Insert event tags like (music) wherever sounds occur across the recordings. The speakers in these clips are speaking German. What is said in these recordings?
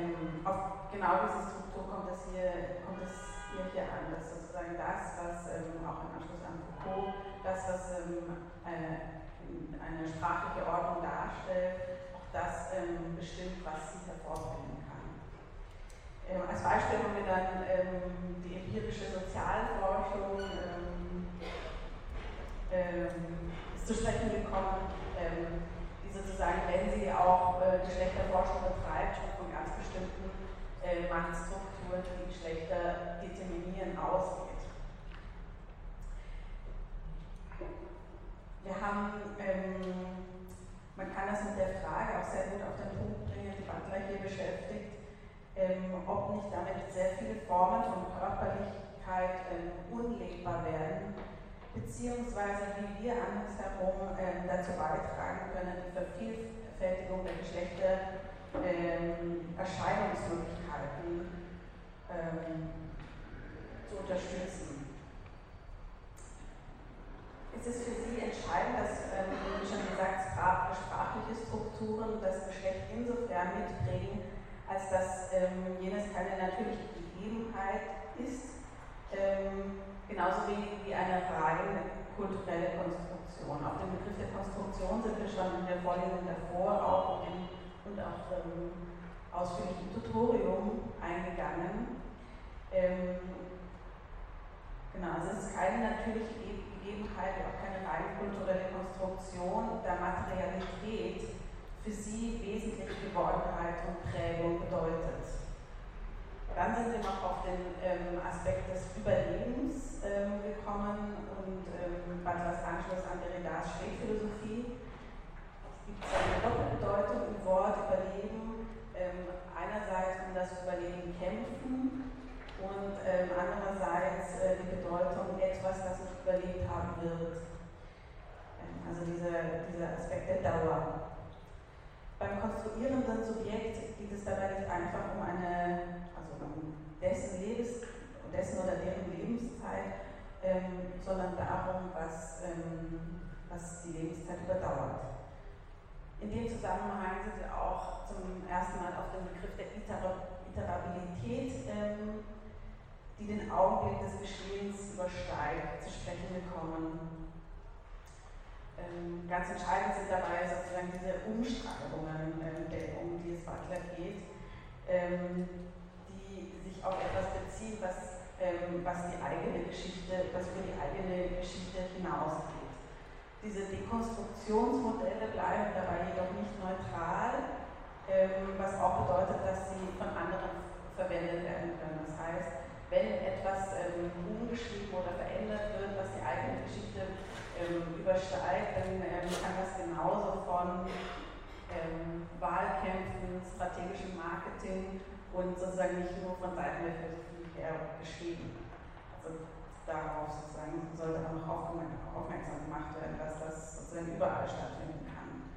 Ähm, auf genau diese Struktur kommt es hier, kommt es hier, hier an, dass sozusagen das, was ähm, auch im Anschluss an Foucault, das, was ähm, eine, eine, sprachliche Ordnung darstellt, auch das ähm, bestimmt, was sie hervorbringen kann. Ähm, als Beispiel haben wir dann die empirische Sozialforschung ist zu sprechen gekommen, die sozusagen, wenn sie auch äh, Geschlechterforschung betreibt, äh, Machtstrukturen, die Geschlechter determinieren, ausgeht. Wir haben, ähm, man kann das mit der Frage auch sehr gut auf den Punkt bringen, die Butler hier beschäftigt, ähm, ob nicht damit sehr viele Formen von Körperlichkeit ähm, unlegbar werden, beziehungsweise wie wir andersherum ähm, dazu beitragen können, die Vervielfältigung der Geschlechter ähm, Erscheinungsmöglichkeiten ähm, zu unterstützen. Es ist für Sie entscheidend, dass, ähm, wie schon gesagt, sprachliche Strukturen das Geschlecht insofern mitbringen, als dass ähm, jenes keine natürliche Gegebenheit ist, ähm, genauso wenig wie eine rein kulturelle Konstruktion. Auf den Begriff der Konstruktion sind wir schon in der Vorlesung davor auch in und auch ähm, ausführlich im Tutorium eingegangen. Ähm, genau, also es ist keine natürliche Gegebenheit, auch keine rein kulturelle Konstruktion der Materialität für sie wesentlich Gewordenheit und Prägung bedeutet. Dann sind wir noch auf den ähm, Aspekt des Überlebens ähm, gekommen und ähm, Butlers Anschluss an Derridas Spätphilosophie eine Doppelbedeutung im Wort Überleben. Ähm, einerseits um das Überleben kämpfen und ähm, andererseits äh, die Bedeutung etwas, das nicht überlebt haben wird. Ähm, also dieser, dieser Aspekt der Dauer. Beim konstruierenden Subjekt geht es dabei nicht einfach um eine, also um dessen Lebens, dessen oder deren Lebenszeit, ähm, sondern darum, was, ähm, was die Lebenszeit überdauert. In dem Zusammenhang sind wir auch zum ersten Mal auf den Begriff der Iterabilität, ähm, die den Augenblick des Geschehens übersteigt, zu sprechen gekommen. Ähm, ganz entscheidend sind dabei sozusagen diese Umschreibungen, ähm, um die es Butler geht, ähm, die sich auf etwas beziehen, was, ähm, was die eigene Geschichte, was über die eigene Geschichte hinausgeht. Diese Dekonstruktionsmodelle bleiben dabei jedoch nicht neutral, ähm, was auch bedeutet, dass sie von anderen verwendet werden können. Das heißt, wenn etwas ähm, umgeschrieben oder verändert wird, was die eigene Geschichte ähm, übersteigt, dann kann das genauso von Wahlkämpfen, strategischem Marketing und sozusagen nicht nur von Seiten der Philosophie her geschehen. Also darauf sozusagen sollte auch noch aufmerksam gemacht werden, dass das sozusagen überall stattfinden kann.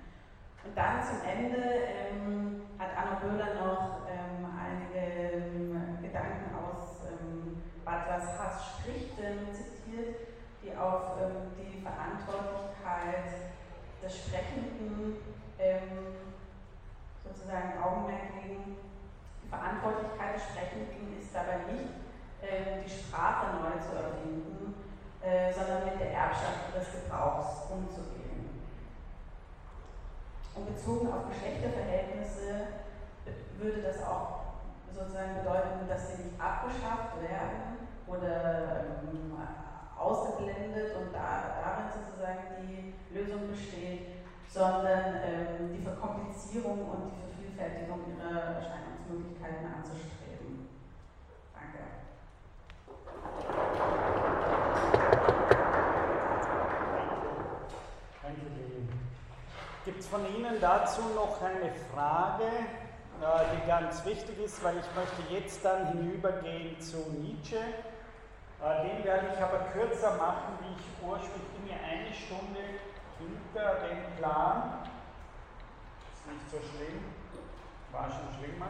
Und dann zum Ende ähm, hat Anno Böhler noch ähm, einige ähm, Gedanken aus ähm, Butlers Hass-Schriften zitiert, die auf ähm, die Verantwortlichkeit des Sprechenden ähm, sozusagen Augenmerk legen. Die Verantwortlichkeit des Sprechenden ist dabei nicht die Sprache neu zu erfinden, äh, sondern mit der Erbschaft des Gebrauchs umzugehen. Und bezogen auf Geschlechterverhältnisse würde das auch sozusagen bedeuten, dass sie nicht abgeschafft werden oder ähm, ausgeblendet und da, darin sozusagen die Lösung besteht, sondern ähm, die Verkomplizierung und die Vervielfältigung ihrer Erscheinungsmöglichkeiten anzustreben. Danke. Gibt es von Ihnen dazu noch eine Frage, äh, die ganz wichtig ist, weil ich möchte jetzt dann hinübergehen zu Nietzsche. Äh, den werde ich aber kürzer machen, wie ich ursprünglich bin ja eine Stunde hinter dem Plan. Ist nicht so schlimm, war schon schlimmer.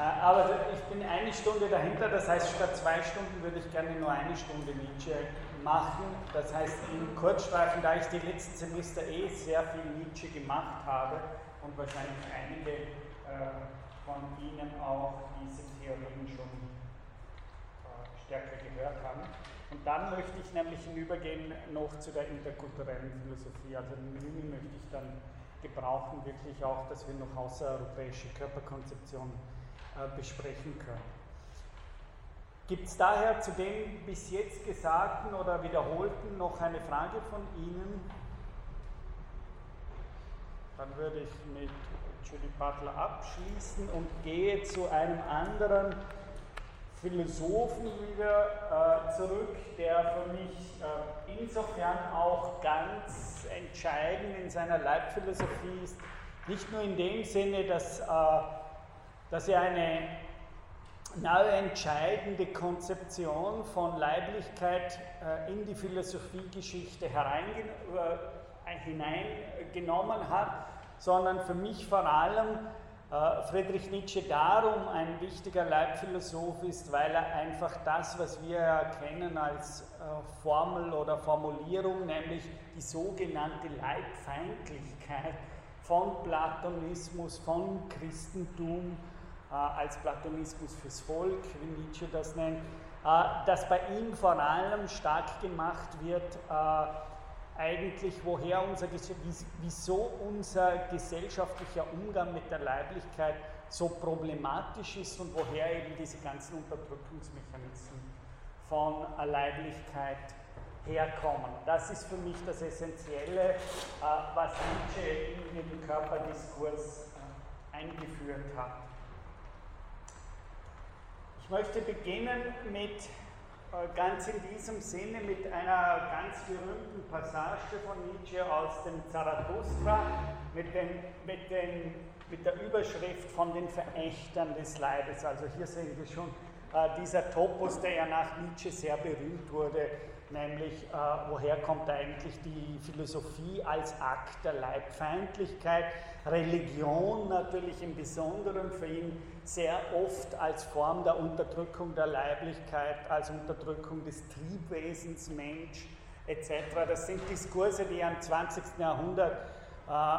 Äh, aber ich bin eine Stunde dahinter, das heißt, statt zwei Stunden würde ich gerne nur eine Stunde Nietzsche machen. Das heißt, in Kurzstreifen, da ich die letzten Semester eh sehr viel Nietzsche gemacht habe und wahrscheinlich einige äh, von Ihnen auch diese Theorien schon äh, stärker gehört haben. Und dann möchte ich nämlich hinübergehen noch zu der interkulturellen Philosophie. Also im Juni möchte ich dann gebrauchen, wirklich auch, dass wir noch außereuropäische Körperkonzeptionen besprechen können. Gibt es daher zu dem bis jetzt Gesagten oder Wiederholten noch eine Frage von Ihnen? Dann würde ich mit Julie Butler abschließen und gehe zu einem anderen Philosophen wieder äh, zurück, der für mich äh, insofern auch ganz entscheidend in seiner Leibphilosophie ist. Nicht nur in dem Sinne, dass äh, dass er eine neue entscheidende Konzeption von Leiblichkeit äh, in die Philosophiegeschichte äh, hineingenommen hat, sondern für mich vor allem äh, Friedrich Nietzsche darum ein wichtiger Leibphilosoph ist, weil er einfach das, was wir erkennen als Formel oder Formulierung, nämlich die sogenannte Leibfeindlichkeit von Platonismus, von Christentum, als Platonismus fürs Volk, wie Nietzsche das nennt, äh, dass bei ihm vor allem stark gemacht wird, äh, eigentlich woher unser, wieso unser gesellschaftlicher Umgang mit der Leiblichkeit so problematisch ist und woher eben diese ganzen Unterdrückungsmechanismen von Leiblichkeit herkommen. Das ist für mich das Essentielle, was Nietzsche in den Körperdiskurs eingeführt hat. Ich möchte beginnen mit, äh, ganz in diesem Sinne, mit einer ganz berühmten Passage von Nietzsche aus dem Zarathustra, mit, den, mit, den, mit der Überschrift von den Verächtern des Leibes. Also hier sehen wir schon äh, dieser Topos, der ja nach Nietzsche sehr berühmt wurde, nämlich äh, woher kommt eigentlich die Philosophie als Akt der Leibfeindlichkeit, Religion natürlich im Besonderen für ihn sehr oft als Form der Unterdrückung der Leiblichkeit, als Unterdrückung des Triebwesens Mensch etc. Das sind Diskurse, die am 20. Jahrhundert äh,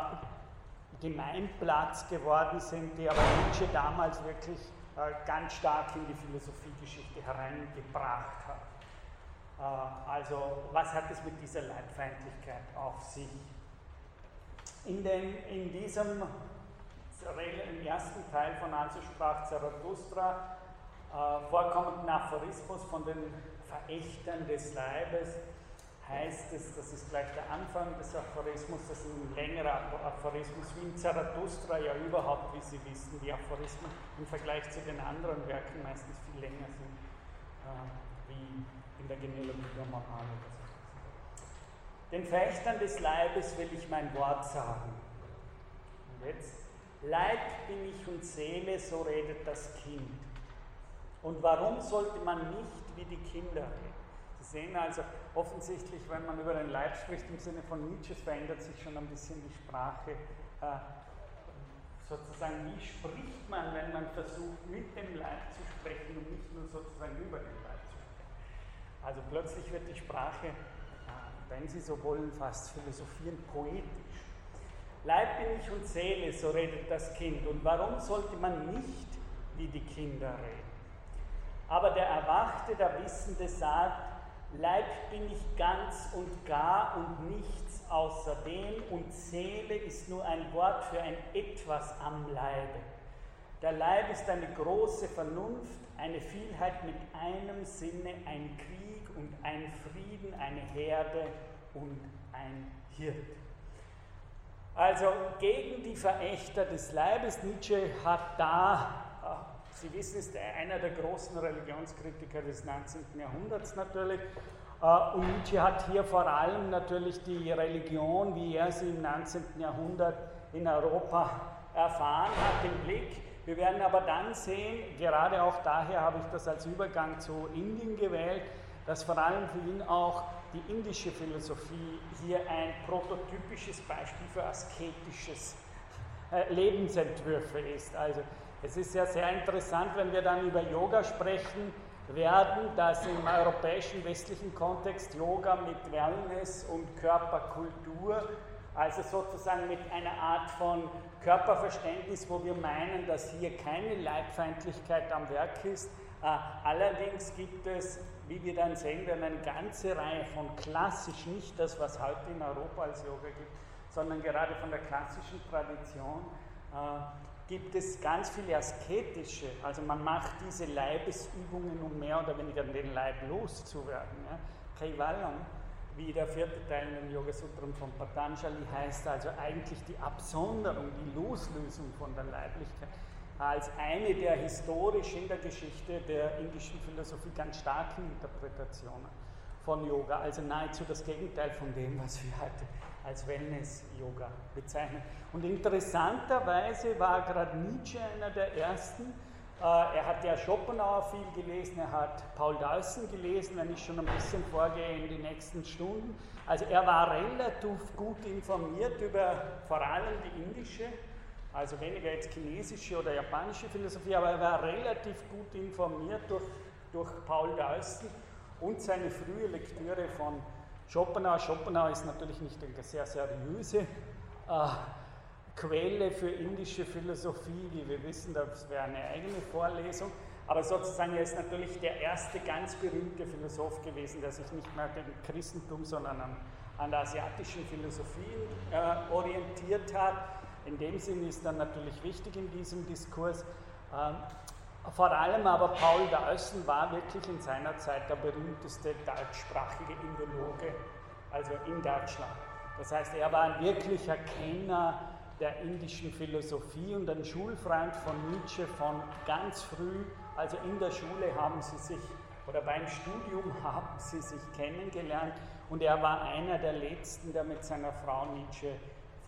Gemeinplatz geworden sind, die aber Nietzsche damals wirklich äh, ganz stark in die Philosophiegeschichte hereingebracht hat. Äh, also was hat es mit dieser Leibfeindlichkeit auf sich? In, den, in diesem im ersten Teil von Also sprach Zarathustra äh, vorkommenden Aphorismus von den Verächtern des Leibes heißt es, das ist gleich der Anfang des Aphorismus, das ist ein längerer Aphorismus, wie in Zarathustra ja überhaupt, wie Sie wissen, die Aphorismen im Vergleich zu den anderen Werken meistens viel länger sind, äh, wie in der Genealogie der Moral. Den Fechtern des Leibes will ich mein Wort sagen. Und jetzt, Leib bin ich und Seele, so redet das Kind. Und warum sollte man nicht wie die Kinder reden? Sie sehen also offensichtlich, wenn man über den Leib spricht, im Sinne von Nietzsche, verändert sich schon ein bisschen die Sprache. Äh, sozusagen, wie spricht man, wenn man versucht, mit dem Leib zu sprechen und nicht nur sozusagen über den Leib zu sprechen? Also plötzlich wird die Sprache, äh, wenn Sie so wollen, fast philosophieren, poetisch. Leib bin ich und Seele, so redet das Kind. Und warum sollte man nicht wie die Kinder reden? Aber der Erwachte, der Wissende sagt, Leib bin ich ganz und gar und nichts außerdem und Seele ist nur ein Wort für ein etwas am Leibe. Der Leib ist eine große Vernunft, eine Vielheit mit einem Sinne, ein Krieg und ein Frieden, eine Herde und ein Hirt. Also gegen die Verächter des Leibes, Nietzsche hat da Sie wissen, ist einer der großen Religionskritiker des 19. Jahrhunderts natürlich. Äh, und Nietzsche hat hier vor allem natürlich die Religion, wie er sie im 19. Jahrhundert in Europa erfahren hat, im Blick. Wir werden aber dann sehen, gerade auch daher habe ich das als Übergang zu Indien gewählt, dass vor allem für ihn auch die indische Philosophie hier ein prototypisches Beispiel für asketisches äh, Lebensentwürfe ist. Also es ist ja sehr interessant, wenn wir dann über Yoga sprechen werden, dass im europäischen westlichen Kontext Yoga mit Wellness und Körperkultur, also sozusagen mit einer Art von Körperverständnis, wo wir meinen, dass hier keine Leibfeindlichkeit am Werk ist. Äh, allerdings gibt es, wie wir dann sehen werden, eine ganze Reihe von klassisch, nicht das, was heute in Europa als Yoga gibt, sondern gerade von der klassischen Tradition, äh, gibt es ganz viele asketische, also man macht diese Leibesübungen, um mehr oder weniger den Leib loszuwerden. Ja. Kaivalam, wie der vierte Teil in den Yoga Sutram von Patanjali heißt, also eigentlich die Absonderung, die Loslösung von der Leiblichkeit, als eine der historisch in der Geschichte der indischen Philosophie ganz starken Interpretationen von Yoga, also nahezu das Gegenteil von dem, was wir heute als Wellness-Yoga bezeichnen. Und interessanterweise war gerade Nietzsche einer der ersten. Äh, er hat ja Schopenhauer viel gelesen, er hat Paul Dawson gelesen, wenn ich schon ein bisschen vorgehe in die nächsten Stunden. Also er war relativ gut informiert über vor allem die indische, also weniger jetzt chinesische oder japanische Philosophie, aber er war relativ gut informiert durch, durch Paul Dawson und seine frühe Lektüre von Schopenhauer. Schopenhauer ist natürlich nicht eine sehr seriöse äh, Quelle für indische Philosophie, wie wir wissen, das wäre eine eigene Vorlesung. Aber sozusagen, er ist natürlich der erste ganz berühmte Philosoph gewesen, der sich nicht mehr dem Christentum, sondern an, an der asiatischen Philosophie äh, orientiert hat. In dem Sinn ist dann natürlich wichtig in diesem Diskurs. Ähm, vor allem aber Paul Dawson war wirklich in seiner Zeit der berühmteste deutschsprachige Indologe, also in Deutschland. Das heißt, er war ein wirklicher Kenner der indischen Philosophie und ein Schulfreund von Nietzsche von ganz früh. Also in der Schule haben sie sich, oder beim Studium (laughs) haben sie sich kennengelernt und er war einer der letzten, der mit seiner Frau Nietzsche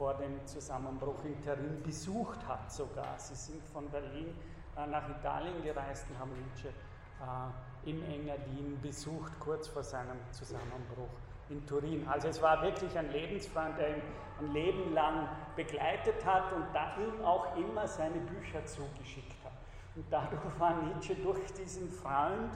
vor dem Zusammenbruch in Turin besucht hat sogar. Sie sind von Berlin äh, nach Italien gereist und haben Nietzsche äh, im Engadin besucht, kurz vor seinem Zusammenbruch in Turin. Also es war wirklich ein Lebensfreund, der ihn ein Leben lang begleitet hat und da ihm auch immer seine Bücher zugeschickt hat. Und dadurch war Nietzsche durch diesen Freund,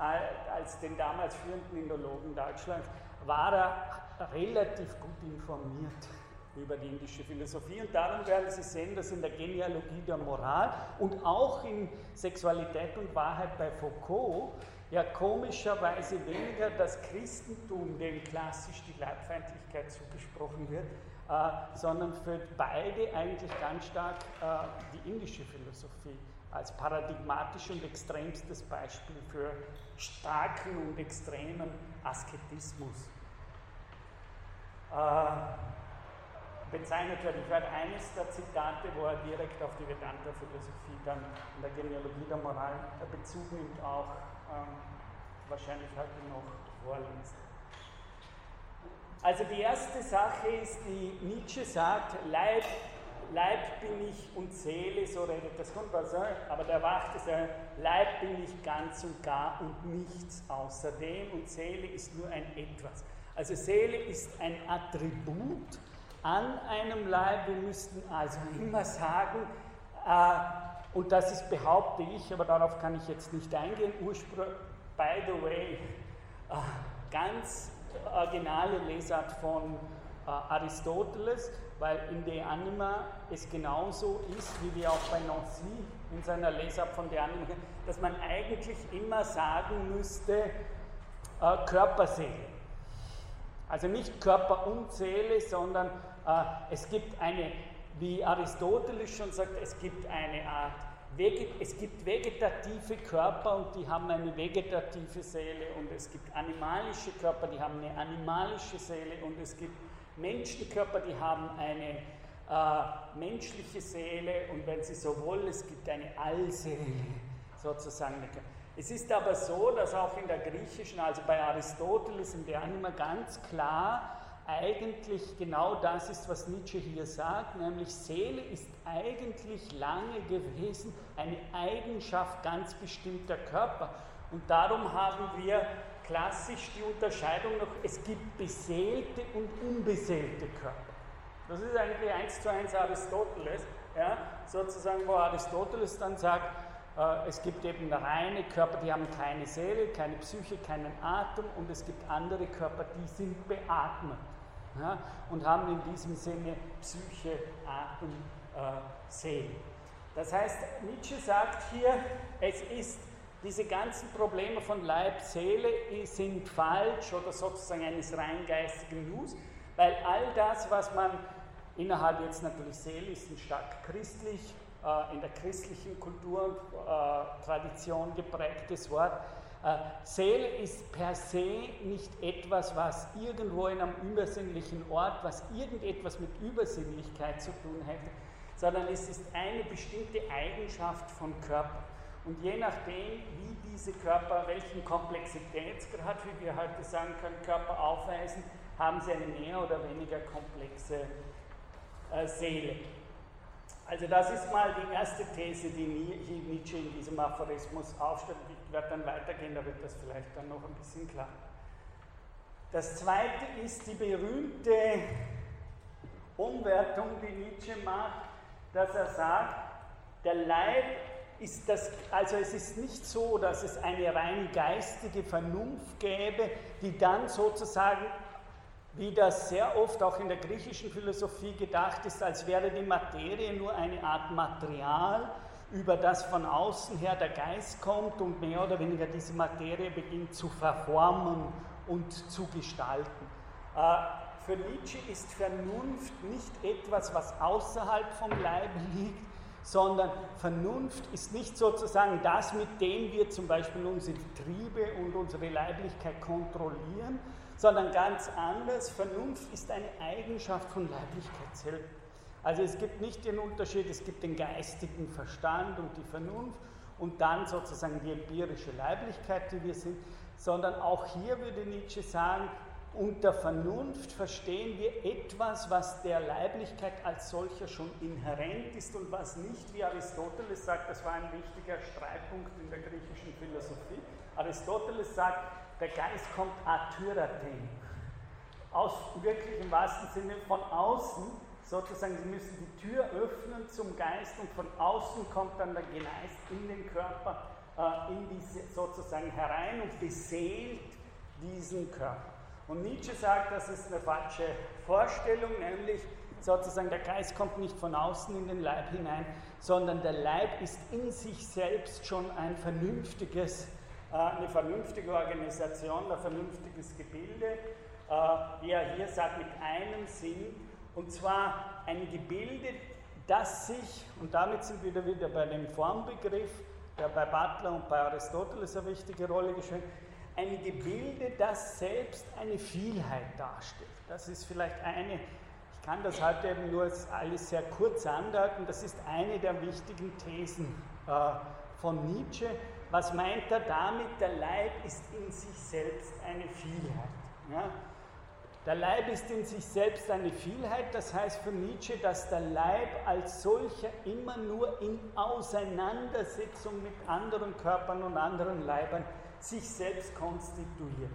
äh, als den damals führenden Indologen Deutschlands, war er relativ gut informiert über die indische Philosophie. Und darum werden Sie sehen, dass in der Genealogie der Moral und auch in Sexualität und Wahrheit bei Foucault ja komischerweise weniger das Christentum, dem klassisch die Leibfeindlichkeit zugesprochen wird, äh, sondern für beide eigentlich ganz stark äh, die indische Philosophie als paradigmatisch und extremstes Beispiel für starken und extremen Asketismus äh, bezeichnet wird. Ich werde eines der Zitate, wo er direkt auf die Vedanta-Philosophie dann in der Genealogie der Moral Bezug nimmt, auch ähm, wahrscheinlich heute noch vorlesen. Also die erste Sache ist, die Nietzsche sagt, Leib, Leib bin ich und Seele, so redet das Grundwasser, aber der Wacht ist, Leib bin ich ganz und gar und nichts außerdem und Seele ist nur ein Etwas. Also Seele ist ein Attribut an einem Leib. Wir müssten also immer sagen, äh, und das ist, behaupte ich, aber darauf kann ich jetzt nicht eingehen, Ursprung, by the way, äh, ganz originale Lesart von äh, Aristoteles, weil in De Anima es genauso ist, wie wir auch bei Nancy in seiner Lesart von De Anima, dass man eigentlich immer sagen müsste, äh, Körperseele. Also nicht Körper und Seele, sondern es gibt eine, wie Aristoteles schon sagt, es gibt eine Art, es gibt vegetative Körper und die haben eine vegetative Seele und es gibt animalische Körper, die haben eine animalische Seele und es gibt Menschenkörper, die haben eine äh, menschliche Seele und wenn Sie so wollen, es gibt eine Allseele (laughs) sozusagen. Es ist aber so, dass auch in der griechischen, also bei Aristoteles in der Anima ganz klar eigentlich genau das ist, was Nietzsche hier sagt, nämlich Seele ist eigentlich lange gewesen eine Eigenschaft ganz bestimmter Körper. Und darum haben wir klassisch die Unterscheidung noch, es gibt beseelte und unbeseelte Körper. Das ist eigentlich eins zu eins Aristoteles, ja, sozusagen, wo Aristoteles dann sagt, äh, es gibt eben reine Körper, die haben keine Seele, keine Psyche, keinen Atem und es gibt andere Körper, die sind beatmet ja, und haben in diesem Sinne Psyche, Atem, äh, Seele. Das heißt, Nietzsche sagt hier, es ist diese ganzen Probleme von Leib, Seele sind falsch oder sozusagen eines rein geistigen Nus, weil all das, was man innerhalb jetzt natürlich Seele ist, ein stark christlich, äh, in der christlichen Kultur und äh, Tradition geprägtes Wort. Äh, Seele ist per se nicht etwas, was irgendwo in einem übersinnlichen Ort, was irgendetwas mit Übersinnlichkeit zu tun hätte, sondern es ist eine bestimmte Eigenschaft von Körper. Und je nachdem, wie diese Körper, welchen Komplexitätsgrad, wie wir heute sagen können, Körper aufweisen, haben sie eine mehr oder weniger komplexe äh, Seele. Also das ist mal die erste These, die Nietzsche in diesem Aphorismus aufstellt. Ich werde dann weitergehen, da wird das vielleicht dann noch ein bisschen klar. Das zweite ist die berühmte Umwertung, die Nietzsche macht, dass er sagt, der Leib ist das, also es ist nicht so, dass es eine rein geistige Vernunft gäbe, die dann sozusagen wie das sehr oft auch in der griechischen Philosophie gedacht ist, als wäre die Materie nur eine Art Material, über das von außen her der Geist kommt und mehr oder weniger diese Materie beginnt zu verformen und zu gestalten. Äh, für Nietzsche ist Vernunft nicht etwas, was außerhalb vom Leibe liegt, sondern Vernunft ist nicht sozusagen das, mit dem wir zum Beispiel unsere Triebe und unsere Leiblichkeit kontrollieren, sondern ganz anders. Vernunft ist eine Eigenschaft von Leiblichkeit selbst. Also es gibt nicht den Unterschied, es gibt den geistigen Verstand und die Vernunft und dann sozusagen die empirische Leiblichkeit, die wir sind, sondern auch hier würde Nietzsche sagen, unter Vernunft verstehen wir etwas, was der Leiblichkeit als solcher schon inhärent ist und was nicht, wie Aristoteles sagt, das war ein wichtiger Streitpunkt in der griechischen Philosophie. Aristoteles sagt, der Geist kommt atyraten, aus wirklich im wahrsten Sinne von außen, sozusagen, Sie müssen die Tür öffnen zum Geist und von außen kommt dann der Geist in den Körper, äh, in diese sozusagen herein und beseelt diesen Körper. Und Nietzsche sagt, das ist eine falsche Vorstellung, nämlich sozusagen der Geist kommt nicht von außen in den Leib hinein, sondern der Leib ist in sich selbst schon ein vernünftiges, eine vernünftige Organisation, ein vernünftiges Gebilde, äh, wie er hier sagt, mit einem Sinn, und zwar ein Gebilde, das sich, und damit sind wir wieder bei dem Formbegriff, der bei Butler und bei Aristoteles eine wichtige Rolle gespielt ein Gebilde, das selbst eine Vielheit darstellt. Das ist vielleicht eine, ich kann das heute eben nur alles sehr kurz andeuten, das ist eine der wichtigen Thesen äh, von Nietzsche. Was meint er damit? Der Leib ist in sich selbst eine Vielheit. Ja? Der Leib ist in sich selbst eine Vielheit, das heißt für Nietzsche, dass der Leib als solcher immer nur in Auseinandersetzung mit anderen Körpern und anderen Leibern sich selbst konstituiert.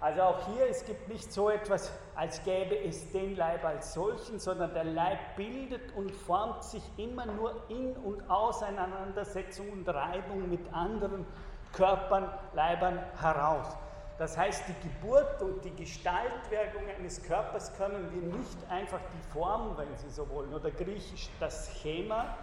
Also auch hier, es gibt nicht so etwas, als gäbe es den Leib als solchen, sondern der Leib bildet und formt sich immer nur in und Auseinandersetzung und Reibung mit anderen Körpern, Leibern heraus. Das heißt, die Geburt und die Gestaltwirkung eines Körpers können wir nicht einfach die Form, wenn Sie so wollen, oder griechisch das Schema,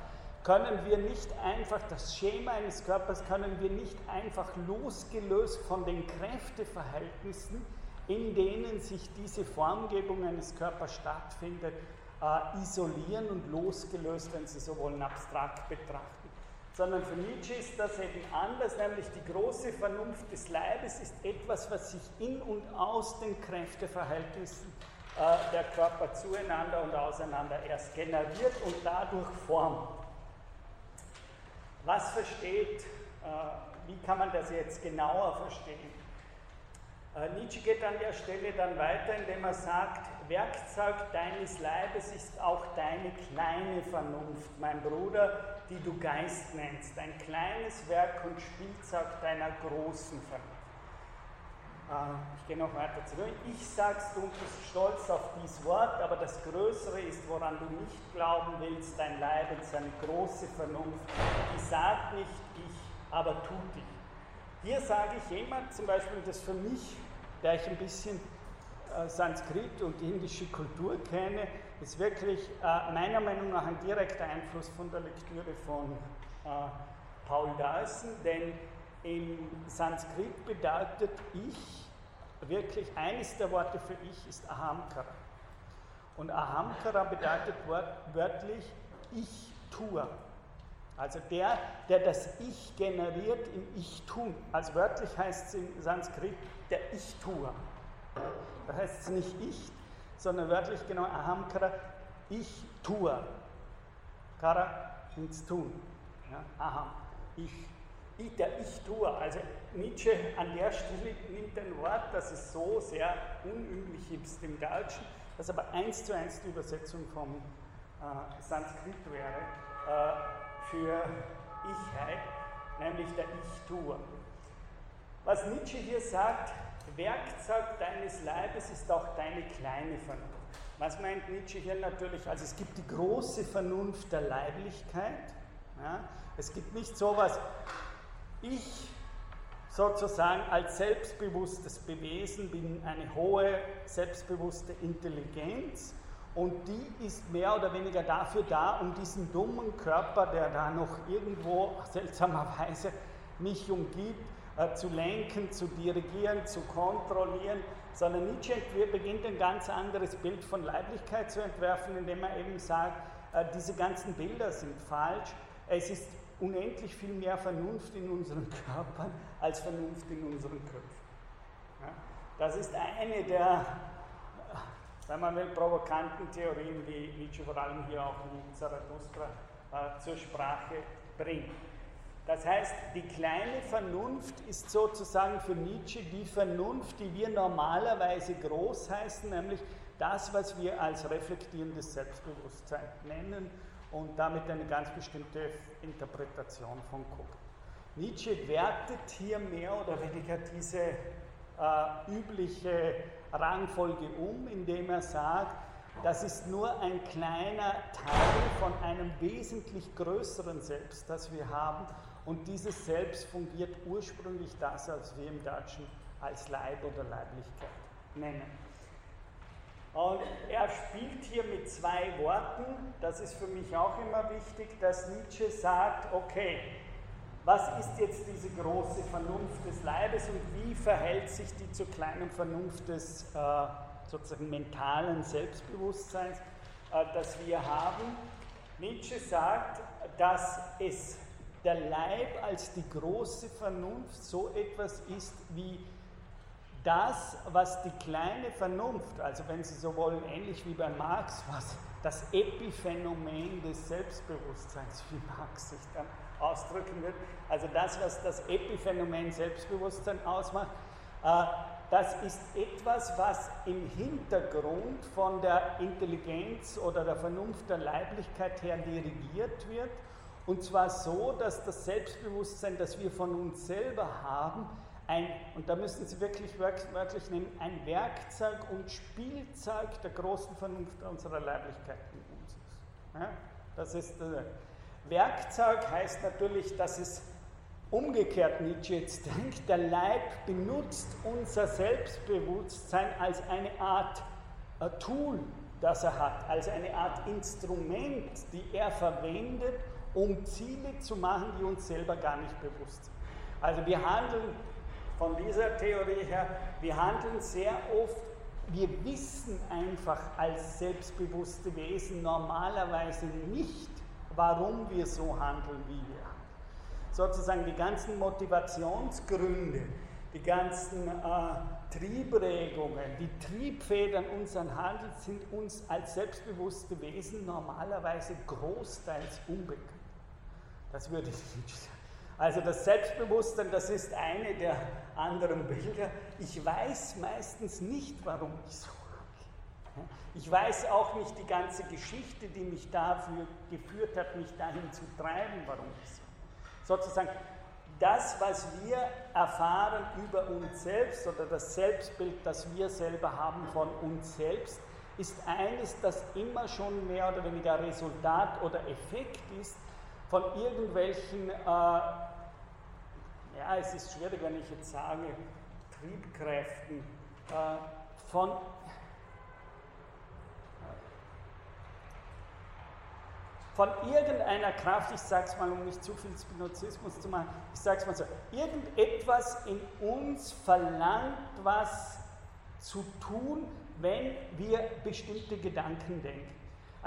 können wir nicht einfach, das Schema eines Körpers können wir nicht einfach losgelöst von den Kräfteverhältnissen, in denen sich diese Formgebung eines Körpers stattfindet, äh, isolieren und losgelöst, wenn Sie so wollen, abstrakt betrachten. Sondern für Nietzsche ist das eben anders, nämlich die große Vernunft des Leibes ist etwas, was sich in und aus den Kräfteverhältnissen äh, der Körper zueinander und auseinander erst generiert und dadurch formt. Was versteht, äh, wie kann man das jetzt genauer verstehen? Äh, Nietzsche geht an der Stelle dann weiter, indem er sagt, Werkzeug deines Leibes ist auch deine kleine Vernunft, mein Bruder, die du Geist nennst, ein kleines Werk und Spielzeug deiner großen Vernunft. Ähm, ich gehe noch weiter zurück. Ich sagst du bist stolz auf dieses Wort, aber das Größere ist, woran du nicht glauben willst, dein Leib und seine große Vernunft. Die sagt nicht ich, aber tut dich. Hier sage ich jemand zum Beispiel, das für mich, der ich ein bisschen äh, Sanskrit und indische Kultur kenne, ist wirklich äh, meiner Meinung nach ein direkter Einfluss von der Lektüre von äh, Paul Dawson, denn im Sanskrit bedeutet ich wirklich, eines der Worte für ich ist Ahamkara. Und Ahamkara bedeutet wörtlich ich tue. Also der, der das Ich generiert im Ich tun. Also wörtlich heißt es im Sanskrit der Ich tue. Da heißt es nicht ich, sondern wörtlich genau Ahamkara, ich tue. Kara ins Tun. Ja, Aham, ich der Ich-Tue. Also Nietzsche an der Stelle nimmt ein Wort, das ist so sehr unüblich ist im Deutschen, das aber eins zu eins die Übersetzung vom äh, Sanskrit wäre äh, für Ichheit, nämlich der Ich-Tue. Was Nietzsche hier sagt, Werkzeug deines Leibes ist auch deine kleine Vernunft. Was meint Nietzsche hier natürlich? Also es gibt die große Vernunft der Leiblichkeit. Ja? Es gibt nicht sowas, ich sozusagen als selbstbewusstes Bewesen bin eine hohe selbstbewusste Intelligenz und die ist mehr oder weniger dafür da, um diesen dummen Körper, der da noch irgendwo seltsamerweise mich umgibt, äh, zu lenken, zu dirigieren, zu kontrollieren, sondern Nietzsche beginnt ein ganz anderes Bild von Leiblichkeit zu entwerfen, indem er eben sagt, äh, diese ganzen Bilder sind falsch, es ist unendlich viel mehr Vernunft in unseren (laughs) Körpern als Vernunft in unseren Köpfen. Ja? Das ist eine der, wenn man will, provokanten Theorien, die Nietzsche vor allem hier auch in Zarathustra äh, zur Sprache bringt. Das heißt, die kleine Vernunft ist sozusagen für Nietzsche die Vernunft, die wir normalerweise groß heißen, nämlich das, was wir als reflektierendes Selbstbewusstsein nennen und damit eine ganz bestimmte Interpretation von Cook. Nietzsche wertet hier mehr oder weniger diese äh, übliche Rangfolge um, indem er sagt, das ist nur ein kleiner Teil von einem wesentlich größeren Selbst, das wir haben. Und dieses Selbst fungiert ursprünglich das, was wir im Deutschen als Leib oder Leiblichkeit nennen. Und er spielt hier mit zwei Worten. Das ist für mich auch immer wichtig, dass Nietzsche sagt, okay, was ist jetzt diese große Vernunft des Leibes und wie verhält sich die zur kleinen Vernunft des äh, sozusagen mentalen Selbstbewusstseins, äh, das wir haben? Nietzsche sagt, dass es der Leib als die große Vernunft so etwas ist wie das, was die kleine Vernunft, also wenn Sie so wollen, ähnlich wie bei Marx, was das Epiphänomen des Selbstbewusstseins, wie Marx sich dann ausdrücken wird, also das, was das Epiphänomen Selbstbewusstsein ausmacht, äh, das ist etwas, was im Hintergrund von der Intelligenz oder der Vernunft der Leiblichkeit her dirigiert wird. Und zwar so, dass das Selbstbewusstsein, das wir von uns selber haben, ein, und da müssen Sie wirklich wörtlich nehmen, ein Werkzeug und Spielzeug der großen Vernunft unserer Leiblichkeit in uns ist. Ja, das ist äh, Werkzeug heißt natürlich, dass es umgekehrt Nietzsche jetzt (laughs) denkt, der Leib benutzt unser Selbstbewusstsein als eine Art äh, Tool, das er hat, als eine Art Instrument, die er verwendet, um Ziele zu machen, die uns selber gar nicht bewusst sind. Also wir handeln von dieser Theorie her, wir handeln sehr oft, wir wissen einfach als selbstbewusste Wesen normalerweise nicht, warum wir so handeln, wie wir handeln. Sozusagen die ganzen Motivationsgründe, die ganzen äh, Triebregungen, die Triebfedern unseren Handels sind uns als selbstbewusste Wesen normalerweise großteils unbekannt. Das würde ich nicht sagen. Also das Selbstbewusstsein, das ist eine der anderen Bilder. Ich weiß meistens nicht, warum ich so handle. Ich weiß auch nicht die ganze Geschichte, die mich dafür geführt hat, mich dahin zu treiben, warum ich so. Sozusagen das, was wir erfahren über uns selbst oder das Selbstbild, das wir selber haben von uns selbst, ist eines, das immer schon mehr oder weniger Resultat oder Effekt ist von irgendwelchen, äh, ja, es ist schwierig, wenn ich jetzt sage, Triebkräften, äh, von von irgendeiner Kraft, ich sage es mal, um nicht zu viel Spinozismus zu machen, ich sage es mal so, irgendetwas in uns verlangt, was zu tun, wenn wir bestimmte Gedanken denken.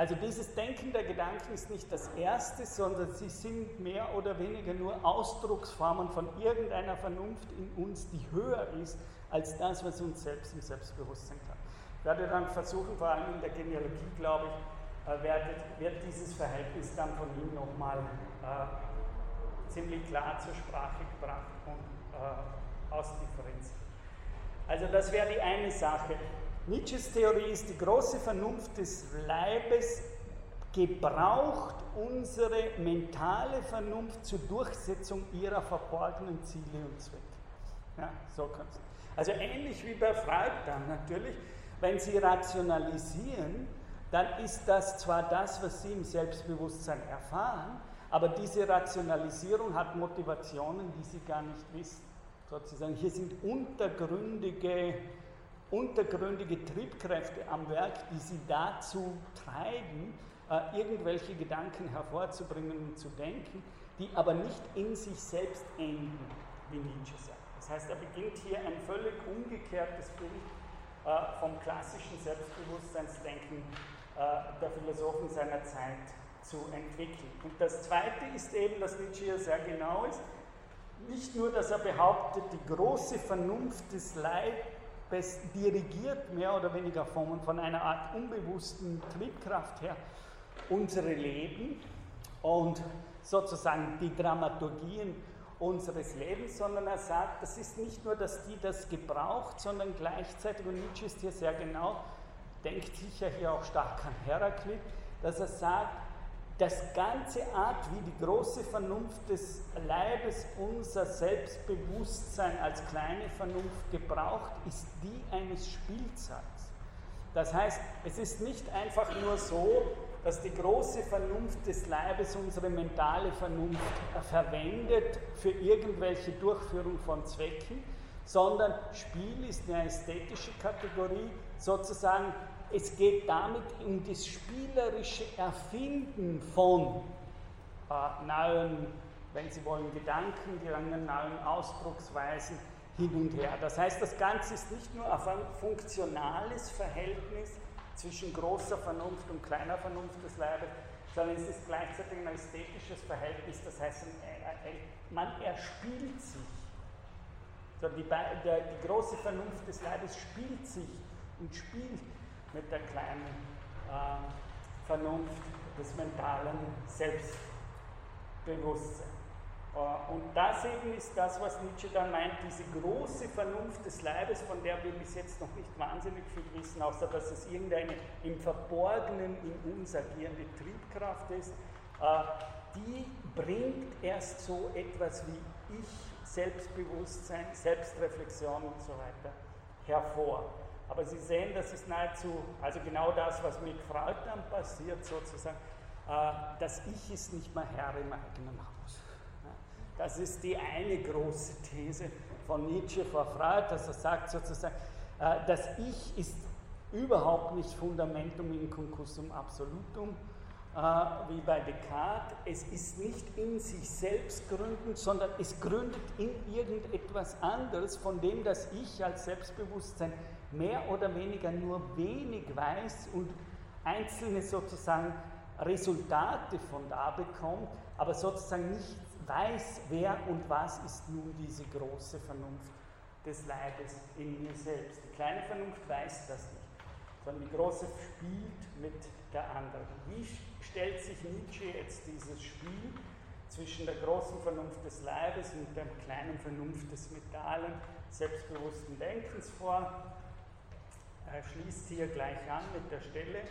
Also dieses Denken der Gedanken ist nicht das Erste, sondern sie sind mehr oder weniger nur Ausdrucksformen von irgendeiner Vernunft in uns, die höher ist als das, was uns selbst im Selbstbewusstsein hat. Ich werde dann versuchen, vor allem in der Genealogie, glaube ich, äh, wird, wird dieses Verhältnis dann von ihm nochmal äh, ziemlich klar zur Sprache gebracht und äh, ausdifferenziert. Also das wäre die eine Sache. Nietzsches Theorie ist, die große Vernunft des Leibes gebraucht unsere mentale Vernunft zur Durchsetzung ihrer verborgenen Ziele und Zwecke. Ja, so kann's. Also ähnlich wie bei Freud dann natürlich, wenn Sie rationalisieren, dann ist das zwar das, was Sie im Selbstbewusstsein erfahren, aber diese Rationalisierung hat Motivationen, die Sie gar nicht wissen. Sozusagen, hier sind untergründige untergründige Triebkräfte am Werk, die sie dazu treiben, äh, irgendwelche Gedanken hervorzubringen und zu denken, die aber nicht in sich selbst enden, wie Nietzsche sagt. Das heißt, er beginnt hier ein völlig umgekehrtes Bild äh, vom klassischen Selbstbewusstseinsdenken äh, der Philosophen seiner Zeit zu entwickeln. Und das Zweite ist eben, dass Nietzsche hier sehr genau ist, nicht nur, dass er behauptet, die große Vernunft des Leibes dirigiert mehr oder weniger von, von einer Art unbewussten Triebkraft her unsere Leben und sozusagen die Dramaturgien unseres Lebens, sondern er sagt, das ist nicht nur, dass die das gebraucht, sondern gleichzeitig, und Nietzsche ist hier sehr genau, denkt sicher hier auch stark an Heraklit, dass er sagt, das ganze Art, wie die große Vernunft des Leibes unser Selbstbewusstsein als kleine Vernunft gebraucht, ist die eines Spielzeugs. Das heißt, es ist nicht einfach nur so, dass die große Vernunft des Leibes unsere mentale Vernunft verwendet für irgendwelche Durchführung von Zwecken, sondern Spiel ist eine ästhetische Kategorie, sozusagen es geht damit um das spielerische Erfinden von äh, neuen, wenn Sie wollen, Gedanken, neuen Ausdrucksweisen hin und her. Das heißt, das Ganze ist nicht nur ein funktionales Verhältnis zwischen großer Vernunft und kleiner Vernunft des Leibes, sondern es ist gleichzeitig ein ästhetisches Verhältnis, das heißt, man erspielt sich. die, der, die große Vernunft des Leibes spielt sich und spielt mit der kleinen äh, Vernunft des mentalen Selbstbewusstseins. Äh, und das eben ist das, was Nietzsche dann meint, diese große Vernunft des Leibes, von der wir bis jetzt noch nicht wahnsinnig viel wissen, außer dass es irgendeine im Verborgenen in uns agierende Triebkraft ist, äh, die bringt erst so etwas wie Ich, Selbstbewusstsein, Selbstreflexion und so weiter hervor. Aber Sie sehen, das ist nahezu, also genau das, was mit Freud dann passiert sozusagen. Äh, das Ich ist nicht mehr Herr im eigenen Haus. Das ist die eine große These von Nietzsche vor Freud, dass er sagt sozusagen, äh, das Ich ist überhaupt nicht Fundamentum in concussum absolutum, äh, wie bei Descartes. Es ist nicht in sich selbst gründend, sondern es gründet in irgendetwas anderes, von dem das Ich als Selbstbewusstsein mehr oder weniger nur wenig weiß und einzelne sozusagen Resultate von da bekommt, aber sozusagen nicht weiß, wer und was ist nun diese große Vernunft des Leibes in mir selbst. Die kleine Vernunft weiß das nicht, sondern die große spielt mit der anderen. Wie stellt sich Nietzsche jetzt dieses Spiel zwischen der großen Vernunft des Leibes und der kleinen Vernunft des mentalen, selbstbewussten Denkens vor? Er schließt hier gleich an mit der Stelle,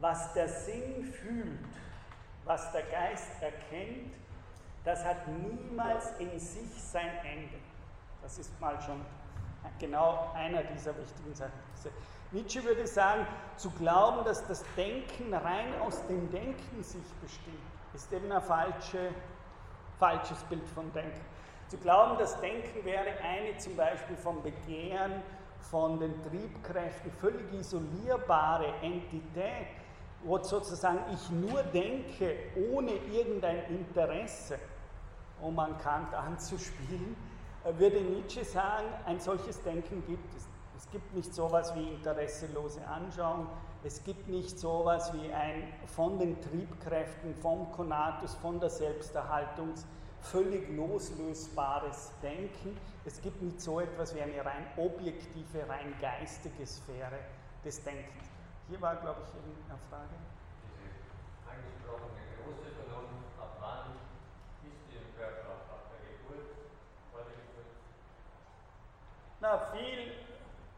was der Sinn fühlt, was der Geist erkennt, das hat niemals in sich sein Ende. Das ist mal schon genau einer dieser wichtigen Sachen. Nietzsche würde sagen, zu glauben, dass das Denken rein aus dem Denken sich bestimmt, ist eben ein falsche, falsches Bild von Denken. Zu glauben, das Denken wäre eine zum Beispiel vom Begehren, von den Triebkräften völlig isolierbare Entität, wo sozusagen ich nur denke, ohne irgendein Interesse, um an Kant anzuspielen, würde Nietzsche sagen, ein solches Denken gibt es. Es gibt nicht so etwas wie interesselose Anschauung, es gibt nicht so etwas wie ein von den Triebkräften, vom Konatus, von der Selbsterhaltung völlig loslösbares Denken. Es gibt nicht so etwas wie eine rein objektive, rein geistige Sphäre des Denkens. Hier war, glaube ich, irgendeine Frage. Diese angesprochene große Vernunft, ab wann ist die im Körper? Ab der Geburt? Vor der Geburt? Na, viel,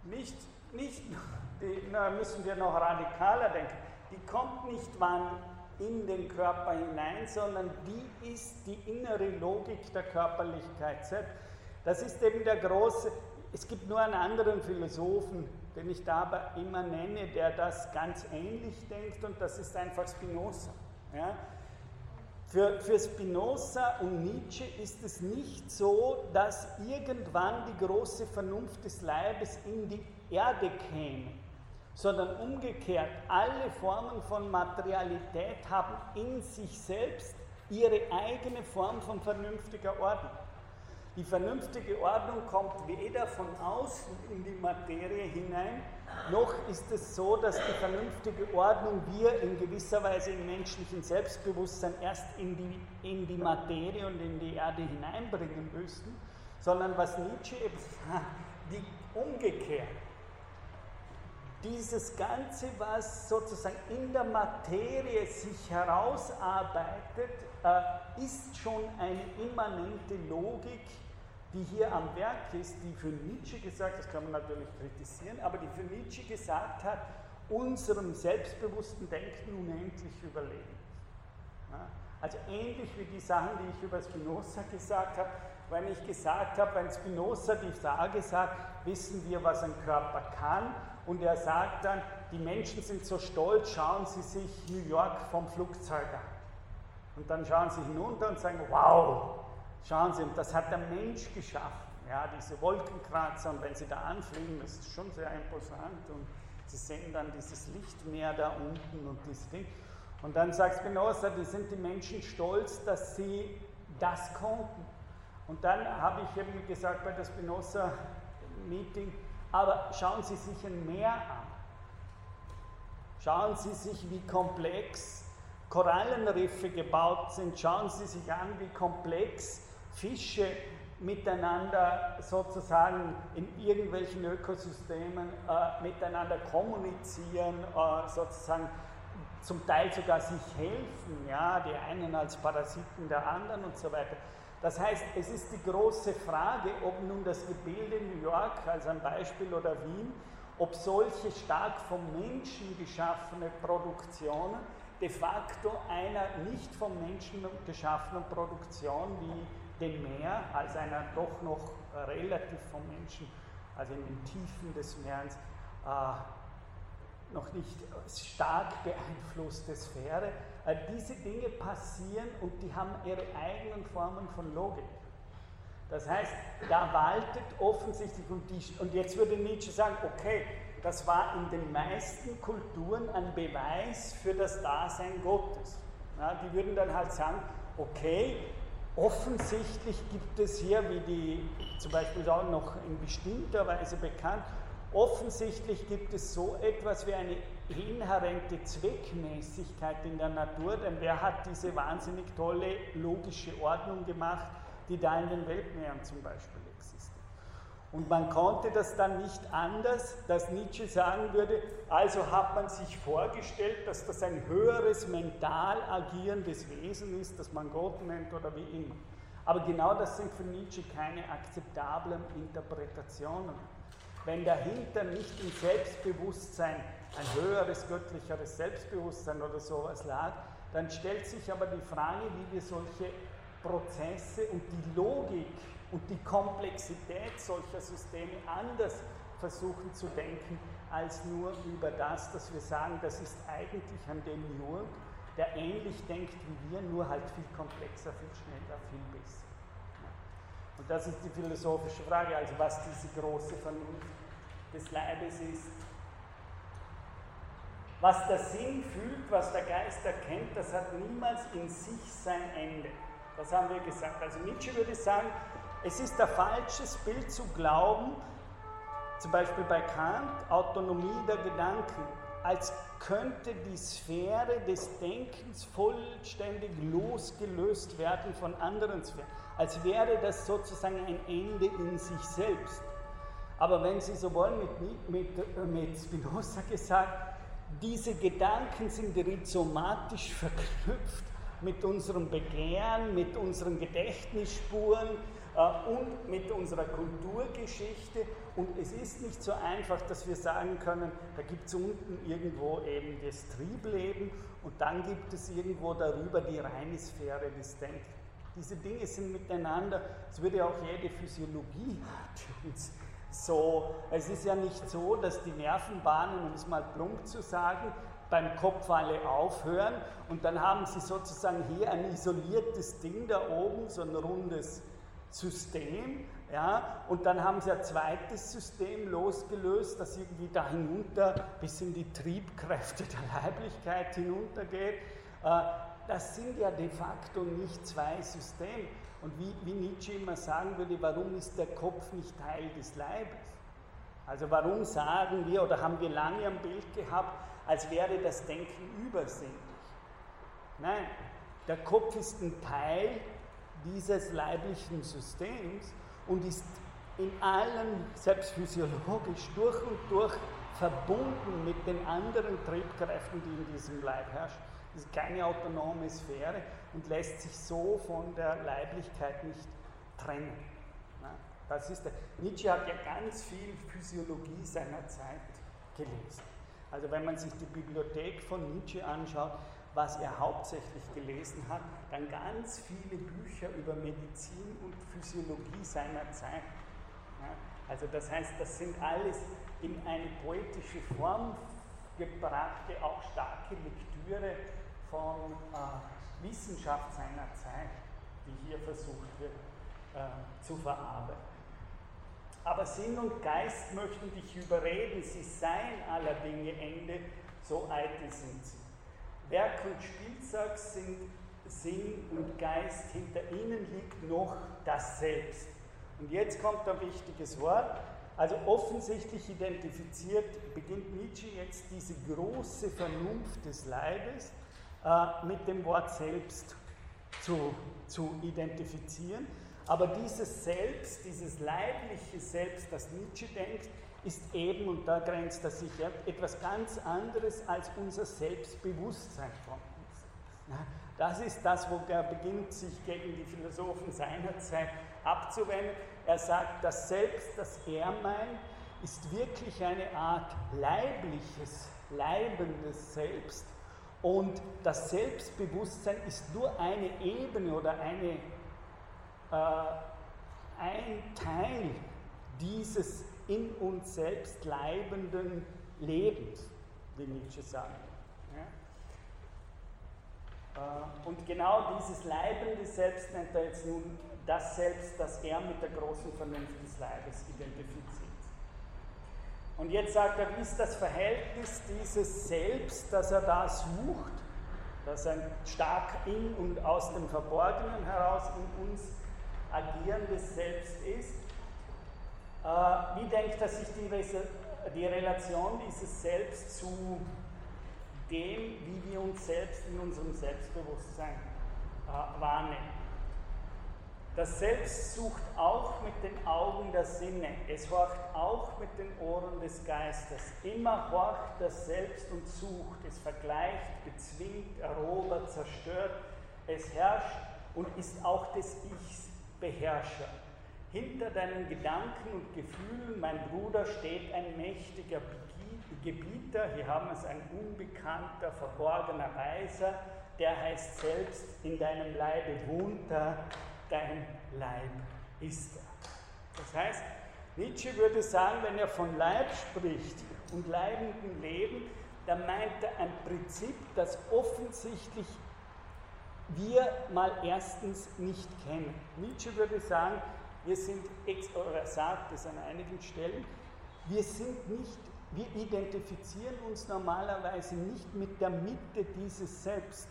nicht, nicht, die, na, müssen wir noch radikaler denken. Die kommt nicht wann in den Körper hinein, sondern die ist die innere Logik der Körperlichkeit selbst. Das ist eben der große, es gibt nur einen anderen Philosophen, den ich dabei immer nenne, der das ganz ähnlich denkt und das ist einfach Spinoza. Ja? Für, für Spinoza und Nietzsche ist es nicht so, dass irgendwann die große Vernunft des Leibes in die Erde käme, sondern umgekehrt, alle Formen von Materialität haben in sich selbst ihre eigene Form von vernünftiger Ordnung. Die vernünftige Ordnung kommt weder von außen in die Materie hinein, noch ist es so, dass die vernünftige Ordnung wir in gewisser Weise im menschlichen Selbstbewusstsein erst in die, in die Materie und in die Erde hineinbringen müssten, sondern was Nietzsche eben sagt, die umgekehrt. dieses Ganze, was sozusagen in der Materie sich herausarbeitet, äh, ist schon eine immanente Logik, die hier am Werk ist, die für Nietzsche gesagt, das kann man natürlich kritisieren, aber die für Nietzsche gesagt hat, unserem selbstbewussten Denken unendlich überlegen. Ja? Also ähnlich wie die Sachen, die ich über Spinoza gesagt habe, wenn ich gesagt habe, wenn Spinoza die Frage sagt, wissen wir, was ein Körper kann, und er sagt dann, die Menschen sind so stolz, schauen sie sich New York vom Flugzeug an. Und dann schauen sie hinunter und sagen, wow, schauen Sie, das hat der Mensch geschaffen. Ja, diese Wolkenkratzer, und wenn sie da anfliegen, das ist schon sehr imposant. Und sie sehen dann dieses Lichtmeer da unten und dieses Ding. Und dann sagt Spinoza, die sind die Menschen stolz, dass sie das konnten. Und dann habe ich eben gesagt bei der Spinoza-Meeting, aber schauen Sie sich ein Meer an. Schauen Sie sich, wie komplex Korallenriffe gebaut sind. Schauen Sie sich an, wie komplex Fische miteinander sozusagen in irgendwelchen Ökosystemen äh, miteinander kommunizieren, äh, sozusagen zum Teil sogar sich helfen, ja, die einen als Parasiten der anderen und so weiter. Das heißt, es ist die große Frage, ob nun das Gebilde New York als ein Beispiel oder Wien, ob solche stark vom Menschen geschaffene Produktionen de facto einer nicht vom Menschen geschaffenen Produktion wie dem Meer, als einer doch noch relativ vom Menschen, also in den Tiefen des Meeres, äh, noch nicht stark beeinflusste Sphäre, äh, diese Dinge passieren und die haben ihre eigenen Formen von Logik. Das heißt, da waltet offensichtlich, und, die, und jetzt würde Nietzsche sagen, okay, das war in den meisten Kulturen ein Beweis für das Dasein Gottes. Ja, die würden dann halt sagen, okay, offensichtlich gibt es hier, wie die zum Beispiel auch noch in bestimmter Weise bekannt, offensichtlich gibt es so etwas wie eine inhärente Zweckmäßigkeit in der Natur, denn wer hat diese wahnsinnig tolle logische Ordnung gemacht, die da in den Weltmeeren zum Beispiel. Und man konnte das dann nicht anders, dass Nietzsche sagen würde, also hat man sich vorgestellt, dass das ein höheres mental agierendes Wesen ist, das man Gott nennt oder wie immer. Aber genau das sind für Nietzsche keine akzeptablen Interpretationen. Wenn dahinter nicht im Selbstbewusstsein ein höheres göttlicheres Selbstbewusstsein oder sowas lag, dann stellt sich aber die Frage, wie wir solche Prozesse und die Logik und die Komplexität solcher Systeme anders versuchen zu denken, als nur über das, dass wir sagen, das ist eigentlich ein Demiurg, der ähnlich denkt wie wir, nur halt viel komplexer, viel schneller, viel besser. Und das ist die philosophische Frage, also was diese große Vernunft des Leibes ist, was der Sinn fühlt, was der Geist erkennt, das hat niemals in sich sein Ende. Das haben wir gesagt. Also Nietzsche würde sagen, es ist ein falsches Bild zu glauben, zum Beispiel bei Kant, Autonomie der Gedanken, als könnte die Sphäre des Denkens vollständig losgelöst werden von anderen Sphären, als wäre das sozusagen ein Ende in sich selbst. Aber wenn Sie so wollen, mit, mit, mit Spinoza (laughs) gesagt, diese Gedanken sind rhizomatisch verknüpft mit unserem Begehren, mit unseren Gedächtnisspuren äh, und mit unserer Kulturgeschichte. Und es ist nicht so einfach, dass wir sagen können, da gibt es unten irgendwo eben das Triebleben und dann gibt es irgendwo darüber die reine Sphäre des Denkens. Diese Dinge sind miteinander, es würde auch jede Physiologie (laughs) uns so, es ist ja nicht so, dass die Nervenbahnen, um es mal plump zu sagen, beim Kopf alle aufhören und dann haben sie sozusagen hier ein isoliertes Ding da oben, so ein rundes System, ja, und dann haben sie ein zweites System losgelöst, das irgendwie da hinunter bis in die Triebkräfte der Leiblichkeit hinuntergeht. Äh, das sind ja de facto nicht zwei Systeme. Und wie, wie Nietzsche immer sagen würde, warum ist der Kopf nicht Teil des Leibes? Also warum sagen wir oder haben wir lange ein Bild gehabt, als wäre das Denken übersinnlich? Nein, der Kopf ist ein Teil dieses leiblichen Systems und ist in allem, selbst physiologisch, durch und durch verbunden mit den anderen Triebkräften, die in diesem Leib herrschen. Es ist keine autonome Sphäre und lässt sich so von der Leiblichkeit nicht trennen. Das ist der, Nietzsche hat ja ganz viel Physiologie seiner Zeit gelesen. Also wenn man sich die Bibliothek von Nietzsche anschaut, was er hauptsächlich gelesen hat, dann ganz viele Bücher über Medizin und Physiologie seiner Zeit. Also das heißt, das sind alles in eine poetische Form gebrachte, auch starke Lektüre von äh, Wissenschaft seiner Zeit, die hier versucht wird äh, zu verarbeiten. Aber Sinn und Geist möchten dich überreden, sie seien aller Dinge Ende, so eitel sind sie. Werk und Spielzeug sind Sinn und Geist, hinter ihnen liegt noch das Selbst. Und jetzt kommt ein wichtiges Wort. Also offensichtlich identifiziert, beginnt Nietzsche jetzt diese große Vernunft des Leibes äh, mit dem Wort Selbst zu, zu identifizieren. Aber dieses Selbst, dieses leibliche Selbst, das Nietzsche denkt, ist eben, und da grenzt er sich ab, etwas ganz anderes als unser Selbstbewusstsein von uns. Das ist das, wo er beginnt, sich gegen die Philosophen seiner Zeit abzuwenden. Er sagt, das Selbst, das er meint, ist wirklich eine Art leibliches, leibendes Selbst. Und das Selbstbewusstsein ist nur eine Ebene oder eine ein Teil dieses in uns selbst leibenden Lebens, wie Nietzsche sagt. Äh, und genau dieses leibende Selbst nennt er jetzt nun das Selbst, das er mit der großen Vernunft des Leibes identifiziert. Und jetzt sagt er, wie ist das Verhältnis dieses Selbst, das er da sucht, das ein stark in und aus dem Verborgenen heraus in uns agierendes Selbst ist. Äh, wie denkt er sich die, die Relation dieses Selbst zu dem, wie wir uns selbst in unserem Selbstbewusstsein äh, wahrnehmen? Das Selbst sucht auch mit den Augen der Sinne, es horcht auch mit den Ohren des Geistes. Immer horcht das Selbst und sucht, es vergleicht, bezwingt, erobert, zerstört, es herrscht und ist auch des Ichs Beherrscher. Hinter deinen Gedanken und Gefühlen, mein Bruder, steht ein mächtiger Gebieter, hier haben wir es, ein unbekannter, verborgener Weiser, der heißt selbst, in deinem Leibe wohnt er, dein Leib ist er. Das heißt, Nietzsche würde sagen, wenn er von Leib spricht und leibendem Leben, dann meint er ein Prinzip, das offensichtlich wir mal erstens nicht kennen. Nietzsche würde sagen, wir sind, oder er sagt es an einigen Stellen, wir sind nicht, wir identifizieren uns normalerweise nicht mit der Mitte dieses Selbst,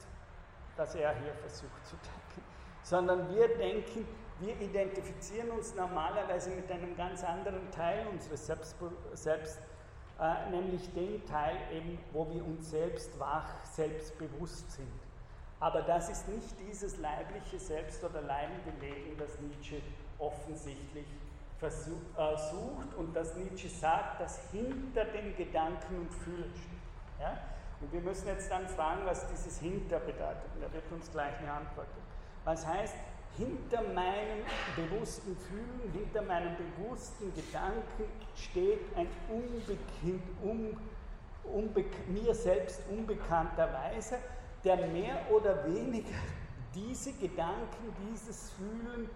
das er hier versucht zu denken, sondern wir denken, wir identifizieren uns normalerweise mit einem ganz anderen Teil unseres Selbst, selbst äh, nämlich dem Teil eben, wo wir uns selbst wach, selbstbewusst sind. Aber das ist nicht dieses leibliche Selbst oder leibende Leben, das Nietzsche offensichtlich versucht, äh, sucht und das Nietzsche sagt, das hinter den Gedanken und Fühlen steht. Ja? Und wir müssen jetzt dann fragen, was dieses Hinter bedeutet. Und er wird uns gleich eine Antwort geben. Was heißt, hinter meinem bewussten Fühlen, hinter meinem bewussten Gedanken steht ein unbekannt, un, unbe, mir selbst unbekannter Weise, der mehr oder weniger diese Gedanken, dieses Fühlen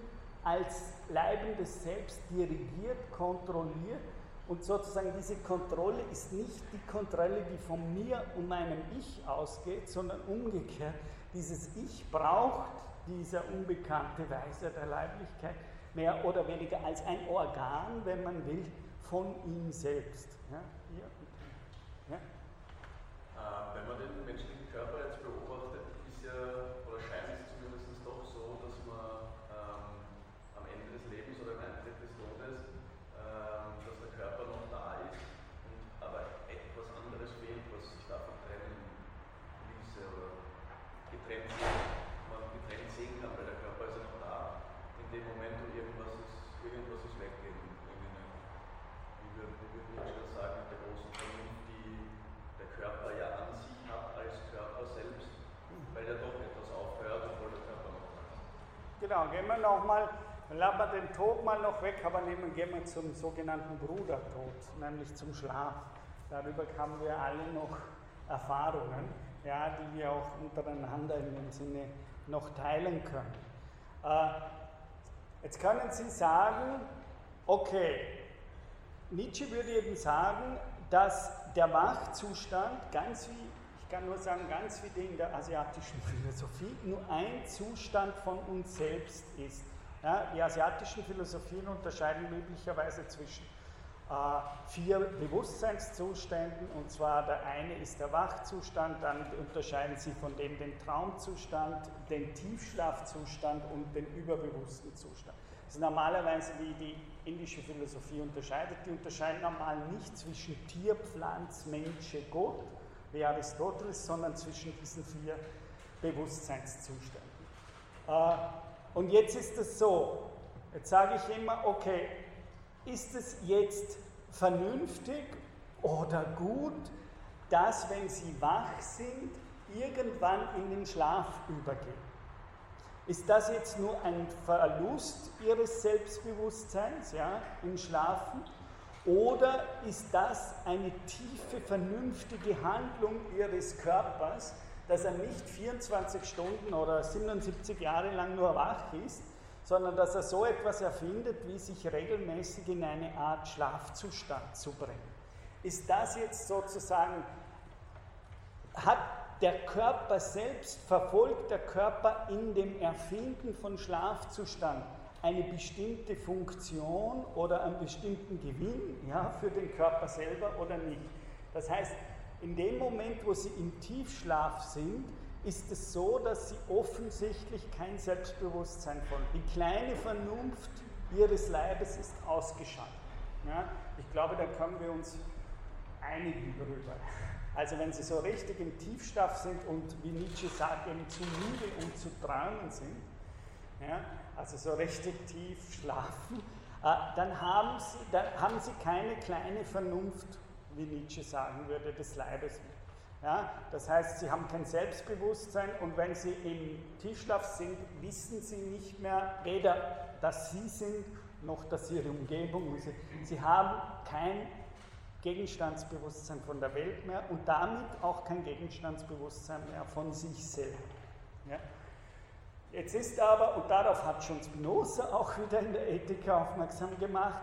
als leibendes Selbst dirigiert, kontrolliert und sozusagen diese Kontrolle ist nicht die Kontrolle, die von mir und meinem Ich ausgeht, sondern umgekehrt. Dieses Ich braucht dieser unbekannte Weise der Leiblichkeit mehr oder weniger als ein Organ, wenn man will, von ihm selbst. Ja. Ja? Äh, wenn man den menschlichen Körper jetzt beobachtet, ist ja, oder scheint es zumindest doch so, dass man ähm, am Ende des Lebens oder im Eintritt des Todes, ähm, dass der Körper noch da ist, und aber etwas anderes fehlt, was sich davon trennen ließe oder getrennt sehen, man getrennt sehen kann, weil der Körper ist ja noch da. In dem Moment, wo irgendwas ist, irgendwas ist weg. Wie würde Nietzsche das sagen, mit der großen Trennung genau, gehen wir nochmal, lassen wir den Tod mal noch weg, aber nehmen, gehen wir zum sogenannten Brudertod, nämlich zum Schlaf. Darüber haben wir alle noch Erfahrungen, ja, die wir auch untereinander in dem Sinne noch teilen können. Äh, jetzt können Sie sagen, okay, Nietzsche würde eben sagen, dass der Wachzustand, ganz wie, ich kann nur sagen, ganz wie den der asiatischen Philosophie, nur ein Zustand von uns selbst ist. Ja, die asiatischen Philosophien unterscheiden üblicherweise zwischen äh, vier Bewusstseinszuständen, und zwar der eine ist der Wachzustand, dann unterscheiden sie von dem den Traumzustand, den Tiefschlafzustand und den überbewussten Zustand. Das ist normalerweise, wie die indische Philosophie unterscheidet. Die unterscheiden normal nicht zwischen Tier, Pflanz, Mensch, Gott, wie Aristoteles, sondern zwischen diesen vier Bewusstseinszuständen. Äh, und jetzt ist es so, jetzt sage ich immer, okay, ist es jetzt vernünftig oder gut, dass, wenn Sie wach sind, irgendwann in den Schlaf übergehen? Ist das jetzt nur ein Verlust Ihres Selbstbewusstseins ja, im Schlafen? Oder ist das eine tiefe, vernünftige Handlung Ihres Körpers, dass er nicht 24 Stunden oder 77 Jahre lang nur wach ist, sondern dass er so etwas erfindet, wie sich regelmäßig in eine Art Schlafzustand zu bringen? Ist das jetzt sozusagen, hat der Körper selbst, verfolgt der Körper in dem Erfinden von Schlafzustand eine bestimmte Funktion oder einen bestimmten Gewinn ja, für den Körper selber oder nicht. Das heißt, in dem Moment, wo sie im Tiefschlaf sind, ist es so, dass sie offensichtlich kein Selbstbewusstsein von. Die kleine Vernunft ihres Leibes ist ausgeschaltet. Ja, ich glaube, da können wir uns einigen darüber. Also wenn sie so richtig im Tiefschlaf sind und wie Nietzsche sagt, eben zu müde, um zu träumen sind, ja, also so richtig tief schlafen, äh, dann, haben sie, dann haben sie keine kleine Vernunft, wie Nietzsche sagen würde, des Leibes Ja, das heißt, sie haben kein Selbstbewusstsein und wenn sie im Tiefschlaf sind, wissen sie nicht mehr weder, dass sie sind, noch dass ihre Umgebung ist. Sie haben kein Gegenstandsbewusstsein von der Welt mehr und damit auch kein Gegenstandsbewusstsein mehr von sich selber. Ja? Jetzt ist aber, und darauf hat schon Spinoza auch wieder in der Ethik aufmerksam gemacht,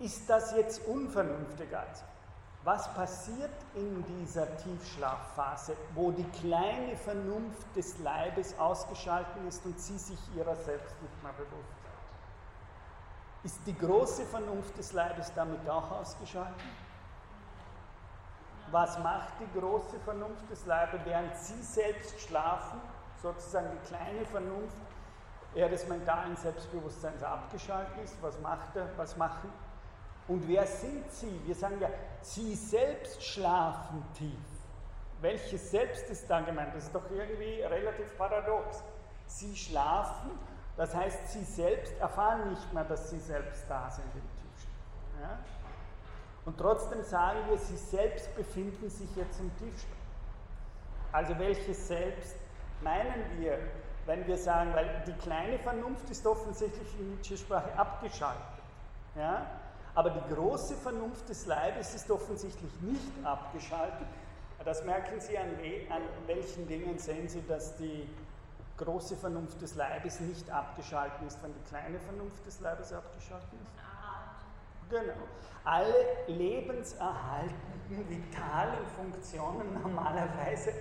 ist das jetzt unvernünftig also? Was passiert in dieser Tiefschlafphase, wo die kleine Vernunft des Leibes ausgeschaltet ist und sie sich ihrer selbst nicht mehr bewusst ist die große Vernunft des Leibes damit auch ausgeschaltet? Was macht die große Vernunft des Leibes, während Sie selbst schlafen, sozusagen die kleine Vernunft ihres mentalen Selbstbewusstseins abgeschaltet ist? Was macht er? Was machen? Und wer sind Sie? Wir sagen ja, Sie selbst schlafen tief. Welches Selbst ist da gemeint? Das ist doch irgendwie relativ paradox. Sie schlafen das heißt, sie selbst erfahren nicht mehr, dass sie selbst da sind im Tiefschlaf. Ja? Und trotzdem sagen wir, sie selbst befinden sich jetzt im Tiefschlaf. Also welches Selbst meinen wir, wenn wir sagen, weil die kleine Vernunft ist offensichtlich in Nietzsche-Sprache abgeschaltet. Ja? Aber die große Vernunft des Leibes ist offensichtlich nicht abgeschaltet. Das merken Sie an, an welchen Dingen sehen Sie, dass die große Vernunft des Leibes nicht abgeschalten ist, wenn die kleine Vernunft des Leibes abgeschalten ist? Genau. Alle lebenserhaltenden, vitalen Funktionen normalerweise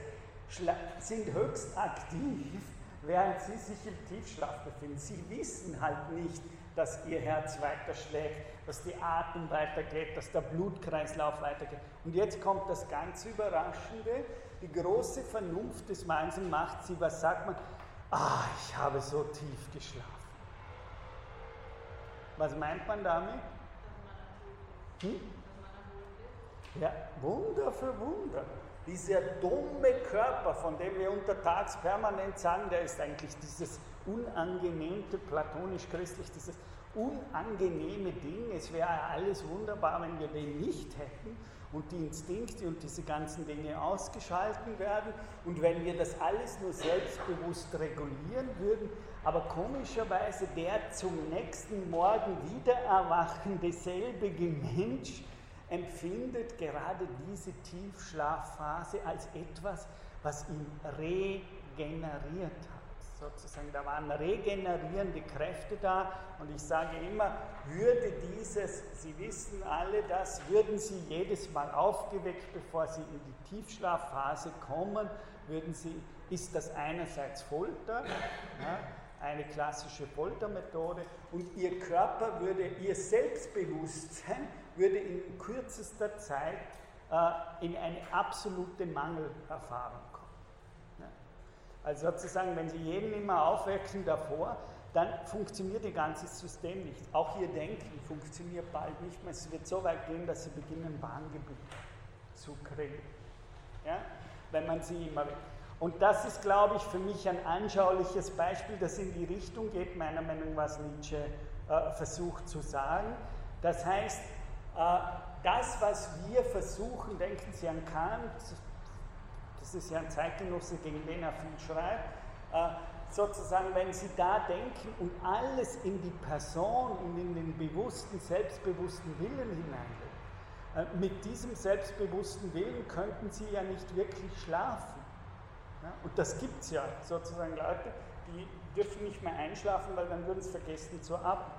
sind höchst aktiv, während sie sich im Tiefschlaf befinden. Sie wissen halt nicht, dass ihr Herz weiter schlägt, dass die Atem weitergeht, dass der Blutkreislauf weitergeht. Und jetzt kommt das ganz Überraschende, die große Vernunft des Menschen macht sie, was sagt man, ah, ich habe so tief geschlafen. Was meint man damit? Hm? Ja, Wunder für Wunder. Dieser dumme Körper, von dem wir untertags permanent sagen, der ist eigentlich dieses unangenehme, platonisch-christlich, dieses unangenehme Ding. Es wäre alles wunderbar, wenn wir den nicht hätten. und die Instinkte und diese ganzen Dinge ausgeschalten werden. Und wenn wir das alles nur selbstbewusst regulieren würden, aber komischerweise der zum nächsten Morgen wieder erwachende selbige Mensch empfindet gerade diese Tiefschlafphase als etwas, was ihn regeneriert hat. Sozusagen, da waren regenerierende Kräfte da und ich sage immer, würde dieses, Sie wissen alle das, würden Sie jedes Mal aufgeweckt, bevor Sie in die Tiefschlafphase kommen, würden Sie, ist das einerseits Folter, ja, eine klassische Foltermethode und Ihr Körper würde, Ihr Selbstbewusstsein würde in kürzester Zeit äh, in eine absolute Mangelerfahrung also sozusagen, wenn Sie jeden immer aufwecken davor, dann funktioniert Ihr ganzes System nicht. Auch Ihr Denken funktioniert bald nicht mehr. Es wird so weit gehen, dass Sie beginnen, Warngebiet zu kriegen. Ja? Wenn man sie immer. Und das ist, glaube ich, für mich ein anschauliches Beispiel, das in die Richtung geht, meiner Meinung nach, was Nietzsche äh, versucht zu sagen. Das heißt, äh, das, was wir versuchen, denken Sie an Kant, das ist ja ein Zeitgenosse, gegen den er viel schreibt, äh, sozusagen, wenn Sie da denken und alles in die Person und in den bewussten, selbstbewussten Willen hineinlegen, äh, mit diesem selbstbewussten Willen könnten Sie ja nicht wirklich schlafen. Ja? Und das gibt es ja sozusagen Leute, die dürfen nicht mehr einschlafen, weil dann würden sie vergessen zur Atmung.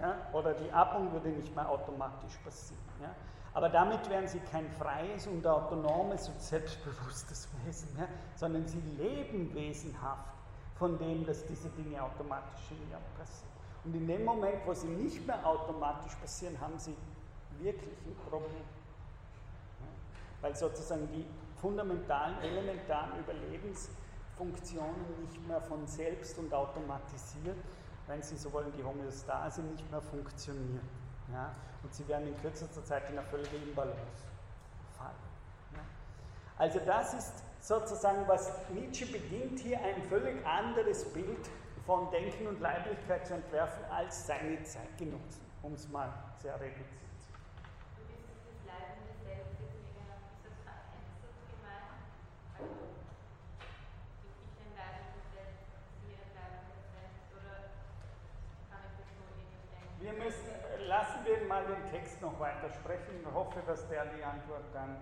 Ja? Oder die Atmung würde nicht mehr automatisch passieren. Ja? Aber damit wären sie kein freies und autonomes und selbstbewusstes Wesen mehr, sondern sie leben wesenhaft von dem, dass diese Dinge automatisch in ihnen passieren. Und in dem Moment, wo sie nicht mehr automatisch passieren, haben sie wirklich ein Problem. Weil sozusagen die fundamentalen, elementaren Überlebensfunktionen nicht mehr von selbst und automatisiert, wenn Sie so wollen, die Homöostase nicht mehr funktioniert. Ja? Und sie werden in kürzester Zeit in eine völlige Imbalance fallen. Ja? Also das ist sozusagen, was Nietzsche beginnt hier ein völlig anderes Bild von Denken und Leiblichkeit zu entwerfen als seine Zeitgenossen, um es mal sehr reduziert Wir müssen, lassen wir mal den Text noch weiter sprechen. Ich hoffe, dass der die Antwort dann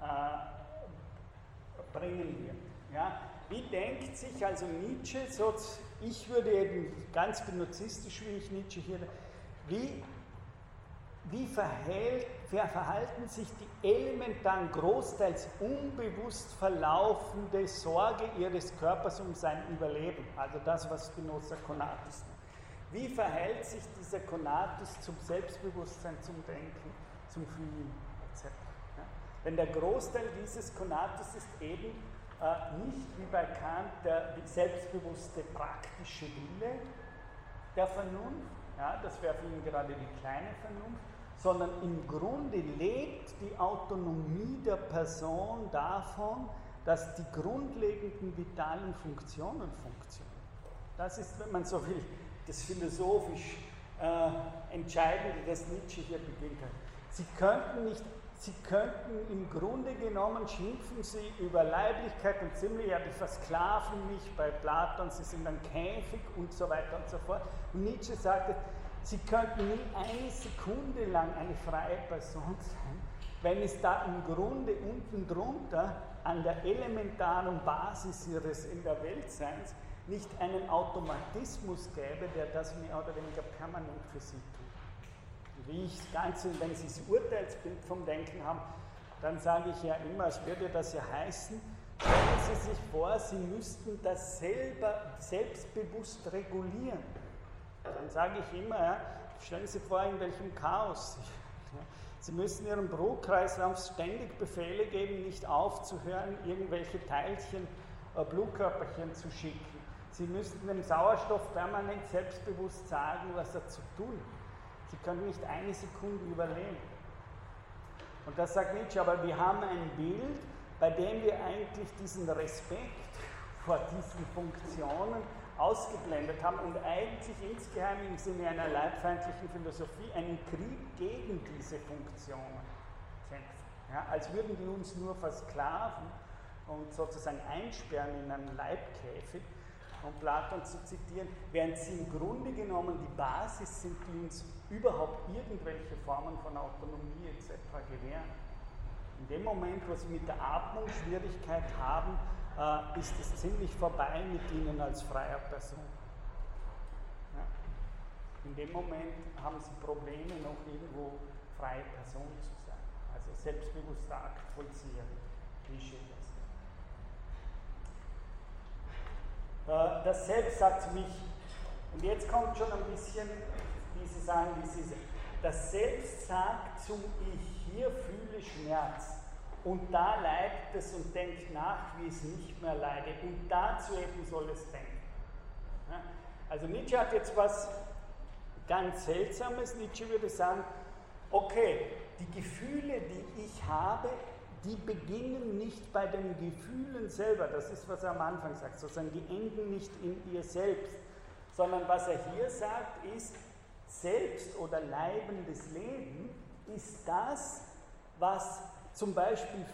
äh, bringen wird. Ja? Wie denkt sich also Nietzsche, so, ich würde eben ganz benuzistisch, wie ich Nietzsche hier, wie, wie verhält, verhalten sich die elementaren, großteils unbewusst verlaufende Sorge ihres Körpers um sein Überleben, also das, was Spinoza Konatus nennt. Wie verhält sich dieser Konatus zum Selbstbewusstsein, zum Denken, zum Fühlen etc.? Ja? Denn der Großteil dieses Konatus ist eben äh, nicht wie bei Kant der selbstbewusste praktische Wille der Vernunft, ja, das wäre für ihn gerade die kleine Vernunft, sondern im Grunde lebt die Autonomie der Person davon, dass die grundlegenden vitalen Funktionen funktionieren. Das ist, wenn man so will, das philosophisch äh, Entscheidende, das Nietzsche hier beginnt hat. Sie könnten nicht Sie könnten im Grunde genommen schimpfen sie über Leiblichkeit und ziemlich, ja, die versklaven mich bei Platon, sie sind ein Käfig und so weiter und so fort. Und Nietzsche sagte, sie könnten nie eine Sekunde lang eine freie Person sein, wenn es da im Grunde unten drunter an der elementaren Basis ihres in der Weltseins nicht einen Automatismus gäbe, der das mehr oder weniger permanent für sie tut. Wie ich das Ganze, wenn Sie das Urteilsbild vom Denken haben, dann sage ich ja immer, es würde das ja heißen, stellen Sie sich vor, Sie müssten das selber selbstbewusst regulieren. Dann sage ich immer, stellen Sie vor, in welchem Chaos Sie Sie müssen Ihrem Brutkreislauf ständig Befehle geben, nicht aufzuhören, irgendwelche Teilchen, äh, Blutkörperchen zu schicken. Sie müssten dem Sauerstoff permanent selbstbewusst sagen, was er zu tun hat. Sie können nicht eine Sekunde überleben. Und das sagt Nietzsche, aber wir haben ein Bild, bei dem wir eigentlich diesen Respekt vor diesen Funktionen ausgeblendet haben und eigentlich insgeheim im Sinne einer leibfeindlichen Philosophie einen Krieg gegen diese Funktionen kämpfen. Ja, als würden die uns nur versklaven und sozusagen einsperren in einen Leibkäfig, um Platon zu zitieren, während sie im Grunde genommen die Basis sind, die uns überhaupt irgendwelche Formen von Autonomie etc. gewähren. In dem Moment, wo sie mit der Atmung Schwierigkeit haben, äh, ist es ziemlich vorbei mit ihnen als freier Person. In dem Moment haben sie Probleme, noch irgendwo freie Person zu sein. Also selbstbewusster Akt vollziehen, wie das. Äh, das Selbst sagt zu mich, und jetzt kommt schon ein bisschen diese sie das Selbst sagt zum Ich, hier fühle Schmerz. Und da leidet es und denkt nach, wie es nicht mehr leidet. Und dazu eben soll es denken. Also Nietzsche hat jetzt was ganz Seltsames. Nietzsche würde sagen, okay, die Gefühle, die ich habe, die beginnen nicht bei den Gefühlen selber. Das ist, was er am Anfang sagt. Sozusagen, die enden nicht in ihr selbst. Sondern was er hier sagt, ist, selbst oder leibendes Leben ist das, was zum Beispiel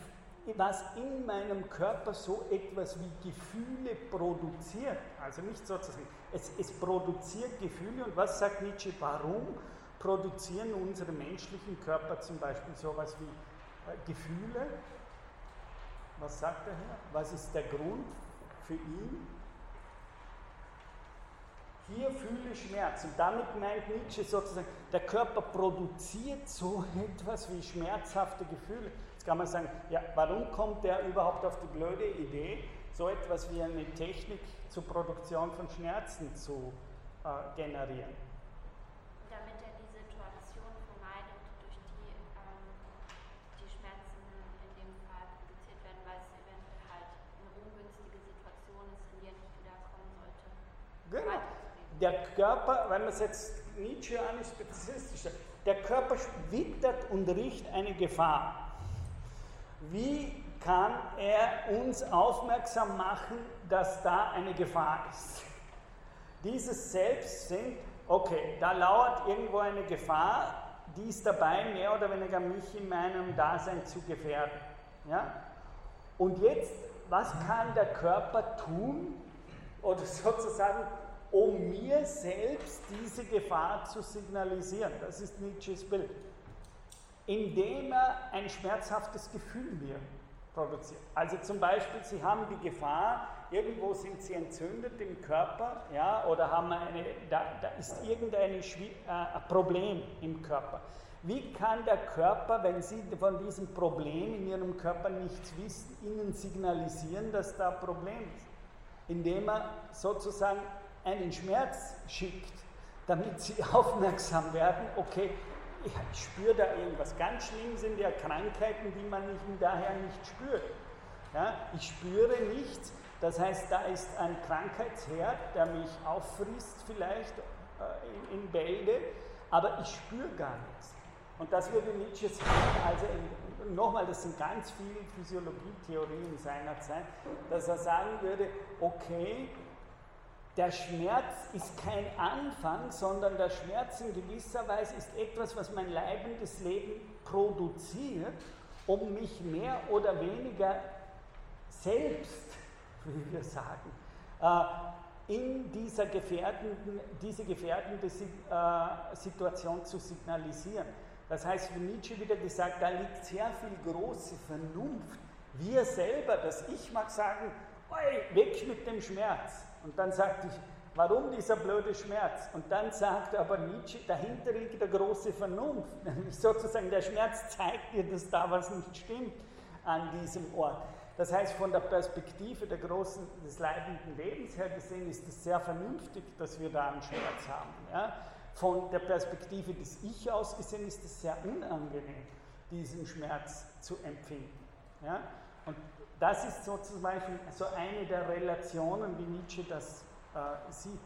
was in meinem Körper so etwas wie Gefühle produziert. Also nicht sozusagen, es, es produziert Gefühle und was sagt Nietzsche, warum produzieren unsere menschlichen Körper zum Beispiel sowas wie Gefühle? Was sagt er hier? Was ist der Grund für ihn? Hier fühle ich Schmerz. Und damit meint Nietzsche sozusagen, der Körper produziert so (laughs) etwas wie schmerzhafte Gefühle. Jetzt kann man sagen, ja, warum kommt der überhaupt auf die blöde Idee, so etwas wie eine Technik zur Produktion von Schmerzen zu äh, generieren? Der Körper, wenn man es jetzt Nietzscheanisch spezifistisch der Körper wittert und riecht eine Gefahr. Wie kann er uns aufmerksam machen, dass da eine Gefahr ist? Dieses Selbst sind, okay, da lauert irgendwo eine Gefahr, die ist dabei, mehr oder weniger mich in meinem Dasein zu gefährden. Ja? Und jetzt, was kann der Körper tun, oder (laughs) sozusagen um mir selbst diese Gefahr zu signalisieren. Das ist Nietzsches Bild. Indem er ein schmerzhaftes Gefühl mir produziert. Also zum Beispiel, Sie haben die Gefahr, irgendwo sind Sie entzündet im Körper, ja, oder haben eine, da, da ist irgendein äh, Problem im Körper. Wie kann der Körper, wenn Sie von diesem Problem in Ihrem Körper nichts wissen, Ihnen signalisieren, dass da ein Problem ist? Indem er sozusagen einen Schmerz schickt, damit sie (laughs) aufmerksam werden, okay, ich spüre da irgendwas. Ganz schlimm sind ja Krankheiten, die man nicht, daher nicht spürt. Ja, ich spüre nichts, das heißt, da ist ein Krankheitsherd, der mich auffrisst vielleicht äh, in, in Bälde, aber ich spüre gar nichts. Und das würde Nietzsche sagen, also nochmal, das sind ganz viele Physiologietheorien seiner Zeit, dass er sagen würde, okay, der Schmerz ist kein Anfang, sondern der Schmerz in gewisser Weise ist etwas, was mein leibendes Leben produziert, um mich mehr oder weniger selbst, (laughs) wie wir sagen, äh, in dieser gefährdenden, diese gefährdende äh, Situation zu signalisieren. Das heißt, wie Nietzsche wieder gesagt, da liegt sehr viel große Vernunft. Wir selber, das Ich mag sagen, weg mit dem Schmerz. Und dann sagte ich, warum dieser blöde Schmerz? Und dann sagt aber Nietzsche, dahinter liegt der große Vernunft. (laughs) Nämlich sozusagen der Schmerz zeigt dir, dass da was nicht stimmt an diesem Ort. Das heißt, von der Perspektive der großen, des leidenden Lebens her gesehen, ist es sehr vernünftig, dass wir da einen Schmerz haben. Ja? Von der Perspektive des Ich aus gesehen ist es sehr unangenehm, diesen Schmerz zu empfinden. Ja? Und das ist so zum Beispiel so eine der Relationen, wie Nietzsche das äh, sieht.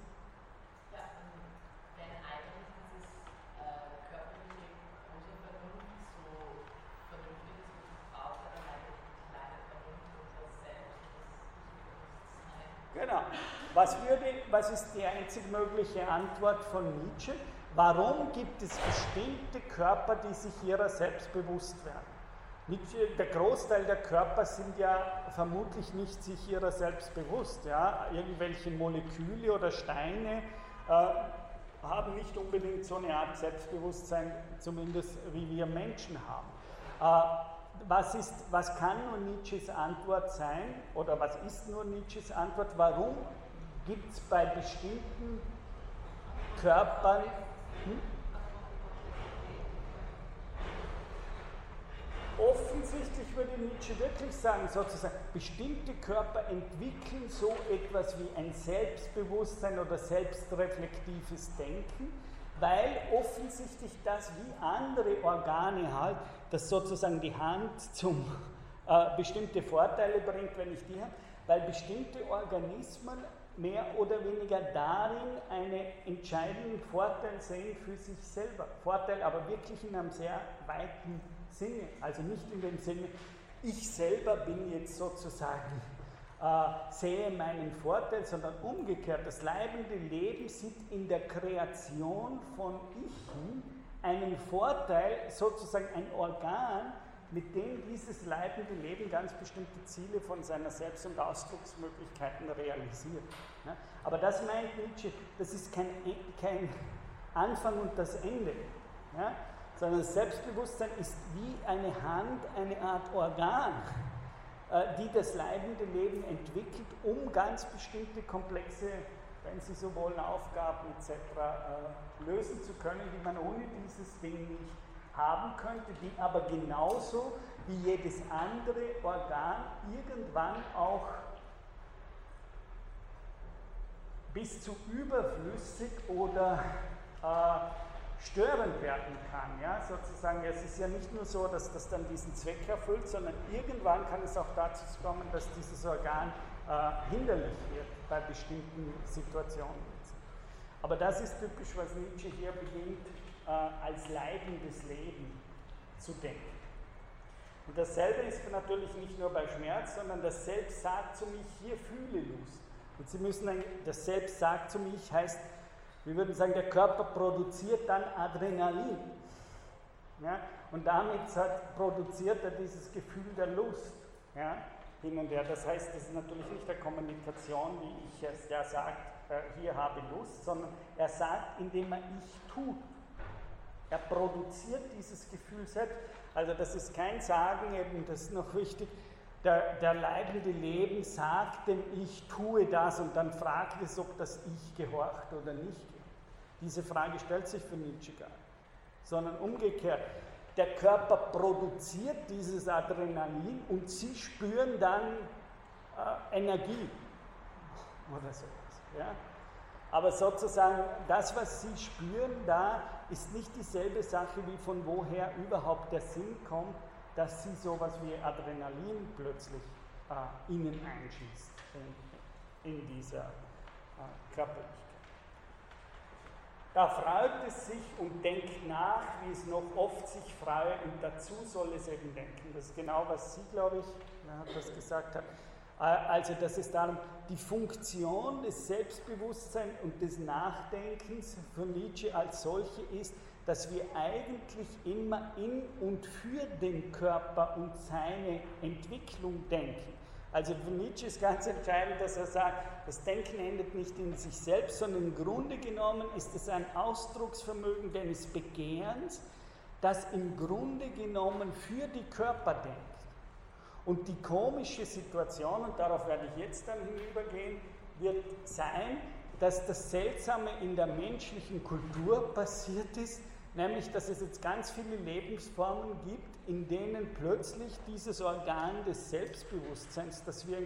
Genau. Was, würde, was ist die einzig mögliche Antwort von Nietzsche? Warum gibt es bestimmte Körper, die sich ihrer selbst bewusst werden? Der Großteil der Körper sind ja vermutlich nicht sich ihrer selbst bewusst. Ja? Irgendwelche Moleküle oder Steine äh, haben nicht unbedingt so eine Art Selbstbewusstsein, zumindest wie wir Menschen haben. Äh, was, ist, was kann nur Nietzsches Antwort sein, oder was ist nur Nietzsches Antwort? Warum gibt es bei bestimmten Körpern hm? Offensichtlich würde Nietzsche wirklich sagen, sozusagen, bestimmte Körper entwickeln so etwas wie ein Selbstbewusstsein oder selbstreflektives Denken, weil offensichtlich das wie andere Organe halt, das sozusagen die Hand zum äh, bestimmte Vorteile bringt, wenn ich die habe, weil bestimmte Organismen mehr oder weniger darin einen entscheidenden Vorteil sehen für sich selber. Vorteil aber wirklich in einem sehr weiten Sinne, also nicht in dem Sinne, ich selber bin jetzt sozusagen, äh, sehe meinen Vorteil, sondern umgekehrt, das leibende Leben sieht in der Kreation von Ichen einen Vorteil, sozusagen ein Organ, mit dem dieses leibende Leben ganz bestimmte Ziele von seiner Selbst- und Ausdrucksmöglichkeiten realisiert. Aber das meint Nietzsche, das ist kein, kein Anfang und das Ende sondern das Selbstbewusstsein ist wie eine Hand, eine Art Organ, äh, die das leibende Leben entwickelt, um ganz bestimmte komplexe, wenn Sie so wollen, Aufgaben etc. Äh, lösen zu können, die man ohne dieses Ding nicht haben könnte, die aber genauso wie jedes andere Organ irgendwann auch bis zu überflüssig oder äh, störend werden kann. Ja? Sozusagen, es ist ja nicht nur so, dass das dann diesen Zweck erfüllt, sondern irgendwann kann es auch dazu kommen, dass dieses Organ äh, hinderlich wird bei bestimmten Situationen. Aber das ist typisch, was Nietzsche hier beginnt, äh, als leidendes Leben zu denken. Und dasselbe ist natürlich nicht nur bei Schmerz, sondern das Selbst sagt zu mich, hier fühle Lust. Und Sie müssen, das Selbst sagt zu mich heißt, wir würden sagen, der Körper produziert dann Adrenalin. Ja? Und damit hat, produziert er dieses Gefühl der Lust ja? hin und her. Das heißt, das ist natürlich nicht der Kommunikation, wie ich es ja sagt, äh, hier habe Lust, sondern er sagt, indem er ich tut. Er produziert dieses Gefühl selbst. Also das ist kein Sagen, eben, das ist noch wichtig, der, der leidende Leben sagt dem Ich tue das und dann fragt es, ob das Ich gehorcht oder nicht. Diese Frage stellt sich für Nietzsche gar nicht, sondern umgekehrt. Der Körper produziert dieses Adrenalin und sie spüren dann äh, Energie oder sowas. Ja? Aber sozusagen das, was sie spüren da, ist nicht dieselbe Sache, wie von woher überhaupt der Sinn kommt, dass sie sowas wie Adrenalin plötzlich äh, ihnen einschießt in, in dieser äh, Körperlichkeit. Da freut es sich und denkt nach, wie es noch oft sich freue, und dazu soll es eben denken. Das ist genau, was Sie, glaube ich, das gesagt hat. Also, dass es darum die Funktion des Selbstbewusstseins und des Nachdenkens für Nietzsche als solche ist, dass wir eigentlich immer in und für den Körper und seine Entwicklung denken. Also für Nietzsche ist ganz entscheidend, dass er sagt, das Denken endet nicht in sich selbst, sondern im Grunde genommen ist es ein Ausdrucksvermögen deines Begehrens, das im Grunde genommen für die Körper denkt. Und die komische Situation, und darauf werde ich jetzt dann hinübergehen, wird sein, dass das Seltsame in der menschlichen Kultur passiert ist, nämlich dass es jetzt ganz viele Lebensformen gibt, in denen plötzlich dieses Organ des Selbstbewusstseins, das wir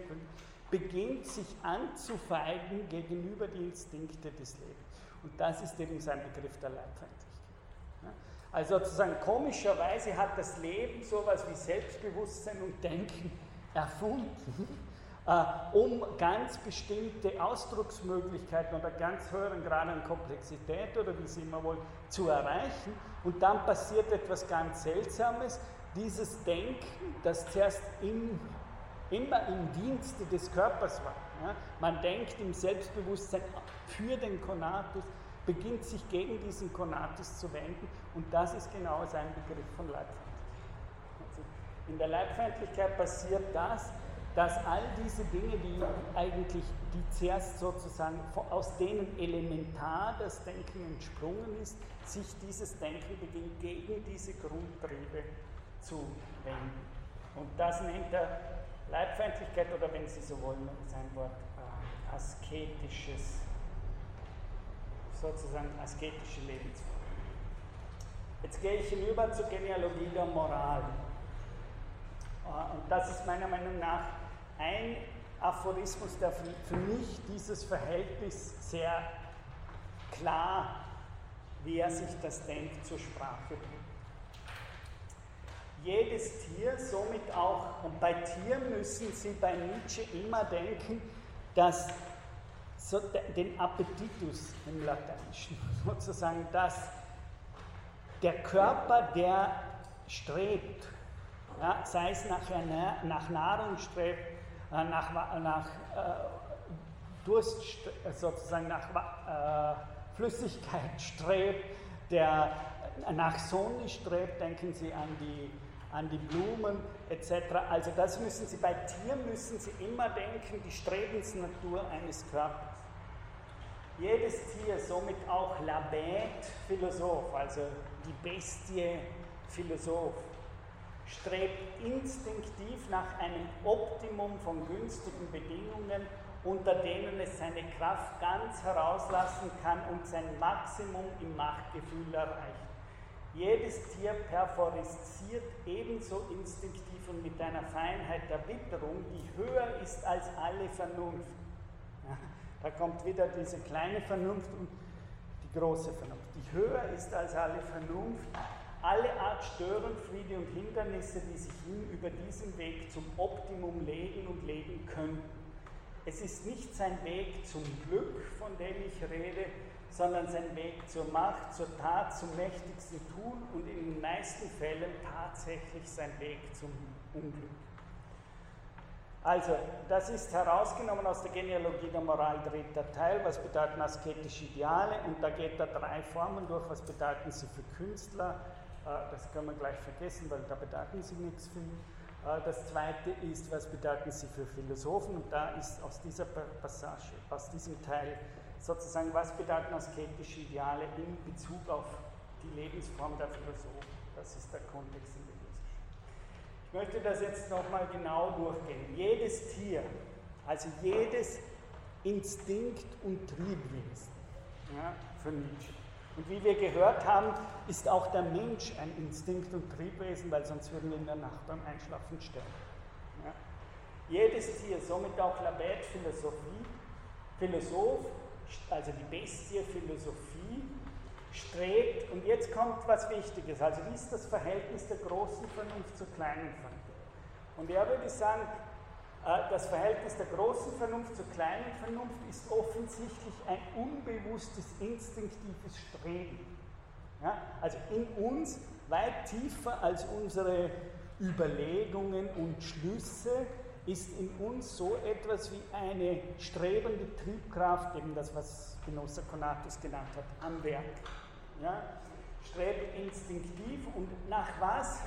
beginnt sich anzufeigen gegenüber die Instinkte des Lebens. Und das ist eben sein Begriff der Leibfeindlichkeit. Also sozusagen komischerweise hat das Leben sowas wie Selbstbewusstsein und Denken (laughs) erfunden, äh, um ganz bestimmte Ausdrucksmöglichkeiten oder ganz höheren Grad an Komplexität oder wie Sie immer wollen, zu erreichen. Und dann passiert etwas ganz Seltsames, dieses Denken, das zuerst im, immer im Dienste des Körpers war. Ja? Man denkt im Selbstbewusstsein für den Konatus, beginnt sich gegen diesen Konatus zu wenden und das ist genau sein Begriff von Leibfeindlichkeit. Also In der Leibfeindlichkeit passiert das, dass all diese Dinge, die eigentlich, die zuerst sozusagen aus denen elementar das Denken entsprungen ist, sich dieses Denken beginnt gegen diese Grundtriebe zu wenden. Und das nennt er Leibfeindlichkeit oder wenn Sie so wollen, sein Wort äh, asketisches, sozusagen asketische Lebensform. Jetzt gehe ich hinüber zur Genealogie der Moral. Äh, und das ist meiner Meinung nach ein Aphorismus, der für mich dieses Verhältnis sehr klar, wie er sich das denkt, zur Sprache bringt. Jedes Tier, somit auch, und bei Tieren müssen Sie bei Nietzsche immer denken, dass so den Appetitus im Lateinischen, (laughs) sozusagen, dass der Körper, der strebt, ja, sei es nach, nach Nahrung strebt, nach, nach äh, Durst, sozusagen nach äh, Flüssigkeit (laughs) strebt, der nach Sonne strebt, denken Sie an die, an die Blumen etc. Also das müssen Sie, bei Tieren müssen Sie immer denken, die Strebensnatur eines Körpers. Jedes Tier, somit auch Labet, Philosoph, also die Bestie, Philosoph, strebt instinktiv nach einem Optimum von günstigen Bedingungen, unter denen es seine Kraft ganz herauslassen kann und sein Maximum im Machtgefühl erreicht. Jedes Tier perforisiert ebenso instinktiv und mit einer Feinheit der Witterung, die höher ist als alle Vernunft. Da kommt wieder diese kleine Vernunft und die große Vernunft, die höher ist als alle Vernunft alle Art Störenfriede und Hindernisse, die sich hin über diesen Weg zum Optimum legen und legen können. Es ist nicht sein Weg zum Glück, von dem ich rede, sondern sein Weg zur Macht, zur Tat, zum mächtigsten Tun und in den meisten Fällen tatsächlich sein Weg zum Unglück. Also, das ist herausgenommen aus der Genealogie der Moral, dritter Teil. Was bedeuten asketische Ideale? Und da geht er drei Formen durch. Was bedeuten sie für Künstler? Äh, das können wir gleich vergessen, weil da bedeuten sie nichts für. Äh, das zweite ist, was bedeuten sie für Philosophen? Und da ist aus dieser Passage, aus diesem Teil sozusagen, was bedeuten asketische Ideale in Bezug auf die Lebensform der Philosophen? Das ist der Kontext in der Wissenschaft. Ich möchte das jetzt nochmal genau durchgehen. Jedes Tier, also jedes Instinkt- und Triebwesen, ja, für Nietzsche, und wie wir gehört haben, ist auch der Mensch ein Instinkt- und Triebwesen, weil sonst würden wir in der Nacht beim Einschlafen sterben. Ja? Jedes Tier, somit auch Labet Philosophie, Philosoph, also die Bestie Philosophie, strebt, und jetzt kommt was Wichtiges, also wie ist das Verhältnis der großen Vernunft zur kleinen Vernunft? Und er würde sagen, das Verhältnis der großen Vernunft zur kleinen Vernunft ist offensichtlich ein unbewusstes, instinktives Streben. Ja? Also in uns weit tiefer als unsere Überlegungen und Schlüsse ist in uns so etwas wie eine strebende Triebkraft, eben das, was Genosse Konatus genannt hat, am Werk. Ja? Strebt instinktiv und nach was?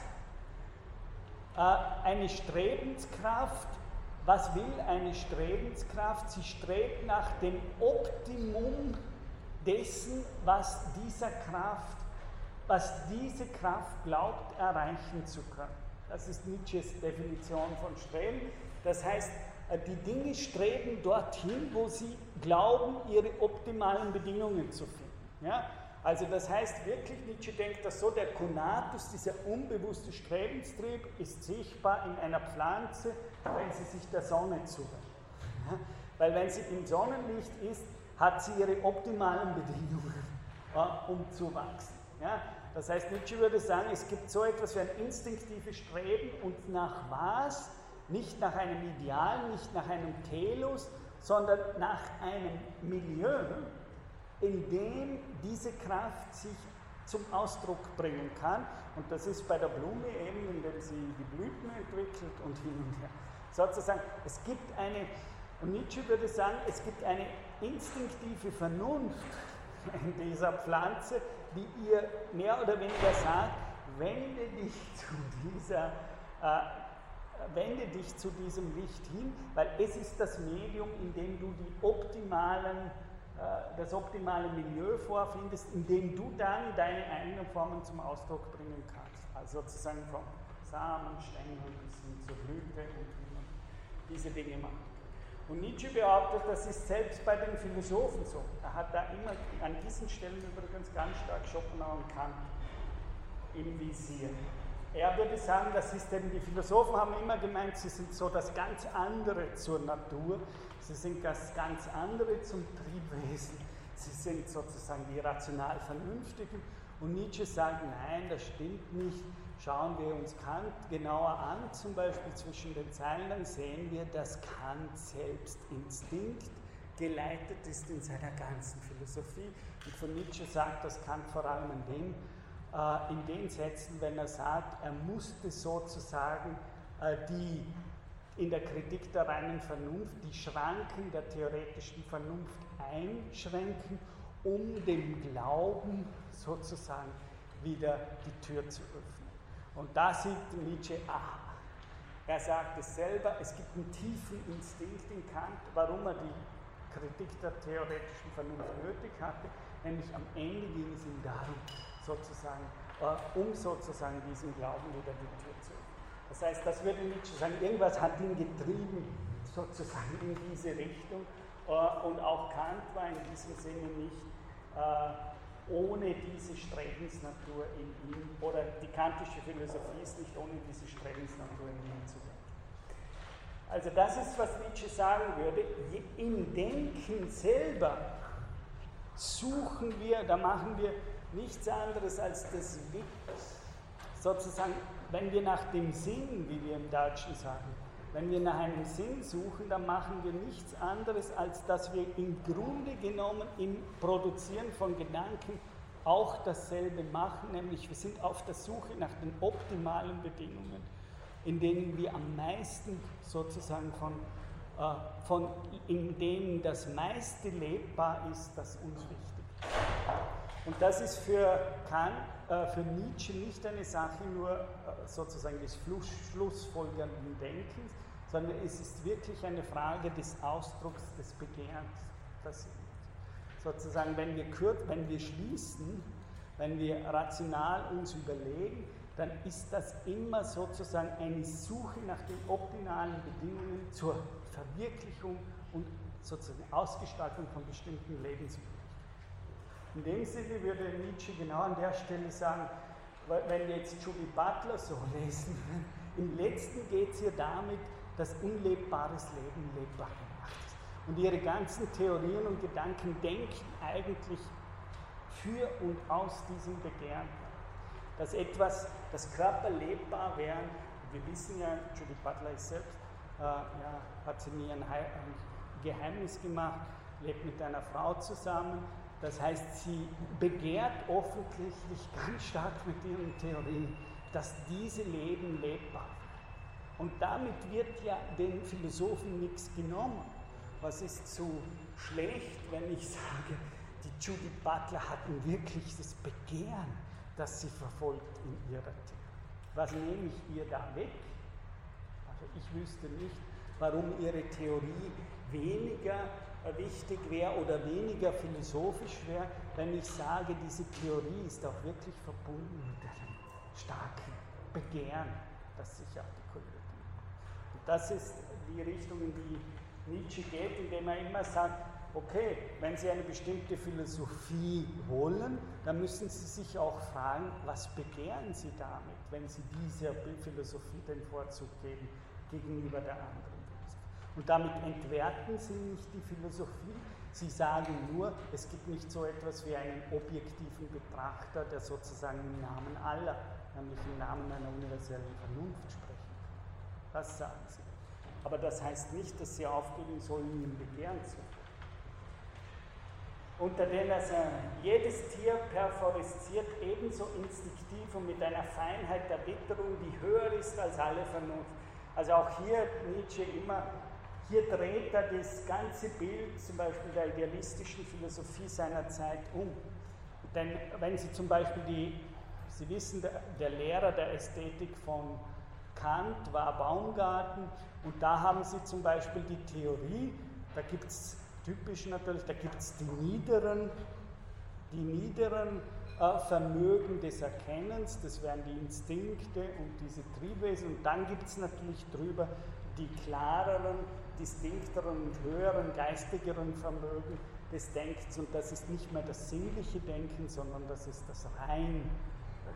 Äh, eine Strebenskraft, was will eine Strebenskraft? Sie strebt nach dem Optimum dessen, was dieser Kraft, was diese Kraft glaubt erreichen zu können. Das ist Nietzsches Definition von Streben. Das heißt, äh, die Dinge streben dorthin, wo sie glauben, ihre optimalen Bedingungen zu finden. Ja? Also das heißt wirklich, Nietzsche denkt, dass so der Konatus, dieser unbewusste Strebenstrieb, ist sichtbar in einer Pflanze, wenn sie sich der Sonne zuwendet. Weil wenn sie im Sonnenlicht ist, hat sie ihre optimalen Bedingungen, ja, um zu wachsen. Ja? Das heißt, Nietzsche würde sagen, es gibt so etwas wie ein instinktives Streben und nach was? Nicht nach einem Ideal, nicht nach einem Telos, sondern nach einem Milieu, in dem diese Kraft sich zum Ausdruck bringen kann. Und das ist bei der Blume eben, indem sie die Blüten entwickelt und hin und her. Sozusagen, es gibt eine, und Nietzsche würde sagen, es gibt eine instinktive Vernunft in dieser Pflanze, die ihr mehr oder weniger sagt, wende dich zu dieser äh, wende dich zu diesem Licht hin, weil es ist das Medium, in dem du die optimalen, äh, das optimale Milieu vorfindest, in dem du dann deine eigenen Formen zum Ausdruck bringen kannst. Also sozusagen vom Samen, Stängel bis hin zur Blüte und diese Dinge macht. Und Nietzsche behauptet, das ist selbst bei den Philosophen so. Er hat da immer an diesen Stellen übrigens ganz stark Schopenhauer und Kant im Visier. Er würde sagen, das ist eben, die Philosophen haben immer gemeint, sie sind so das ganz andere zur Natur, sie sind das ganz andere zum Triebwesen, sie sind sozusagen die rational Vernünftigen. Und Nietzsche sagt, nein, das stimmt nicht. Schauen wir uns Kant genauer an, zum Beispiel zwischen den Zeilen, dann sehen wir, dass Kant selbst Instinkt geleitet ist in seiner ganzen Philosophie. Und von Nietzsche sagt das Kant vor allem in dem, äh, in den Sätzen, wenn er sagt, er musste sozusagen äh, die in der Kritik der reinen Vernunft die Schranken der theoretischen Vernunft einschränken, um dem Glauben sozusagen wieder die Tür zu öffnen. Und da sieht Nietzsche, aha, er sagt es selber, es gibt einen tiefen Instinkt in Kant, warum er die Kritik der theoretischen Vernunft nötig hatte, nämlich am Ende ging es ihm darum, sozusagen, äh, um sozusagen diesen Glauben wieder die Tür zu öffnen. Das heißt, das würde Nietzsche sagen, irgendwas hat ihn getrieben, sozusagen in diese Richtung. Äh, und auch Kant war in diesem Sinne nicht äh, ohne diese Strebensnatur in ihm, oder die kantische Philosophie ist nicht ohne diese Strebensnatur in ihm zu denken. Also das ist, was Nietzsche sagen würde, im Denken selber suchen wir, da machen wir nichts anderes als das Wit, sozusagen, wenn wir nach dem Sinn, wie wir im Deutschen sagen, wenn wir nach einem Sinn suchen, dann machen wir nichts anderes, als dass wir im Grunde genommen im Produzieren von Gedanken auch dasselbe machen, nämlich wir sind auf der Suche nach den optimalen Bedingungen, in denen wir am meisten sozusagen von, äh, von in denen das meiste lebbar ist, das uns wichtig ist. Und das ist für, Kant, äh, für Nietzsche nicht eine Sache nur äh, sozusagen des schlussfolgernden Denkens, sondern es ist wirklich eine Frage des Ausdrucks des Begehrens. Das sozusagen, wenn wir, wenn wir schließen, wenn wir rational uns überlegen, dann ist das immer sozusagen eine Suche nach den optimalen Bedingungen zur Verwirklichung und sozusagen Ausgestaltung von bestimmten Lebensmöglichkeiten. In dem Sinne würde Nietzsche genau an der Stelle sagen, wenn wir jetzt Judy Butler so (laughs) lesen, im letzten geht es ihr damit, dass unlebbares Leben lebbar gemacht ist. Und ihre ganzen Theorien und Gedanken denken eigentlich für und aus diesem Begehren. Dass etwas, das Körper lebbar wäre, wir wissen ja, Judy Butler ist selbst, äh, ja, hat sie nie ein, Geheimnis gemacht, lebt mit einer Frau zusammen, das heißt, sie begehrt offensichtlich ganz stark mit ihren Theorien, dass diese Leben lebbar. Und damit wird ja den Philosophen nichts genommen. Was ist so schlecht, wenn ich sage, die Judith Butler hatten wirklich das Begehren, das sie verfolgt in ihrer Theorie. Was nehme ich ihr da weg? Also ich wüsste nicht, warum ihre Theorie weniger wichtig wäre oder weniger philosophisch wäre, wenn ich sage, diese Theorie ist auch wirklich verbunden mit einem starken Begehren, das sich artikuliert. Und das ist die Richtung, in die Nietzsche geht, indem er immer sagt, okay, wenn Sie eine bestimmte Philosophie wollen, dann müssen Sie sich auch fragen, was begehren Sie damit, wenn Sie dieser Philosophie den Vorzug geben gegenüber der anderen. Und damit entwerten sie nicht die Philosophie, sie sagen nur, es gibt nicht so etwas wie einen objektiven Betrachter, der sozusagen im Namen aller, nämlich im Namen einer universellen Vernunft kann. Das sagen sie. Aber das heißt nicht, dass sie aufgeben sollen, im Begehren zu unter denen also jedes Tier perforesziert ebenso instinktiv und mit einer Feinheit der Witterung, die höher ist als alle Vernunft. Also auch hier Nietzsche immer hier dreht er das ganze Bild zum Beispiel der idealistischen Philosophie seiner Zeit um. Denn wenn Sie zum Beispiel die, Sie wissen, der Lehrer der Ästhetik von Kant war Baumgarten. Und da haben sie zum Beispiel die Theorie, da gibt es typisch natürlich, da gibt es die niederen, die niederen äh, Vermögen des Erkennens, das wären die Instinkte und diese Triebwesen. Und dann gibt es natürlich drüber die klareren, distinkteren und höheren, geistigeren Vermögen des Denkens. Und das ist nicht mehr das sinnliche Denken, sondern das ist das rein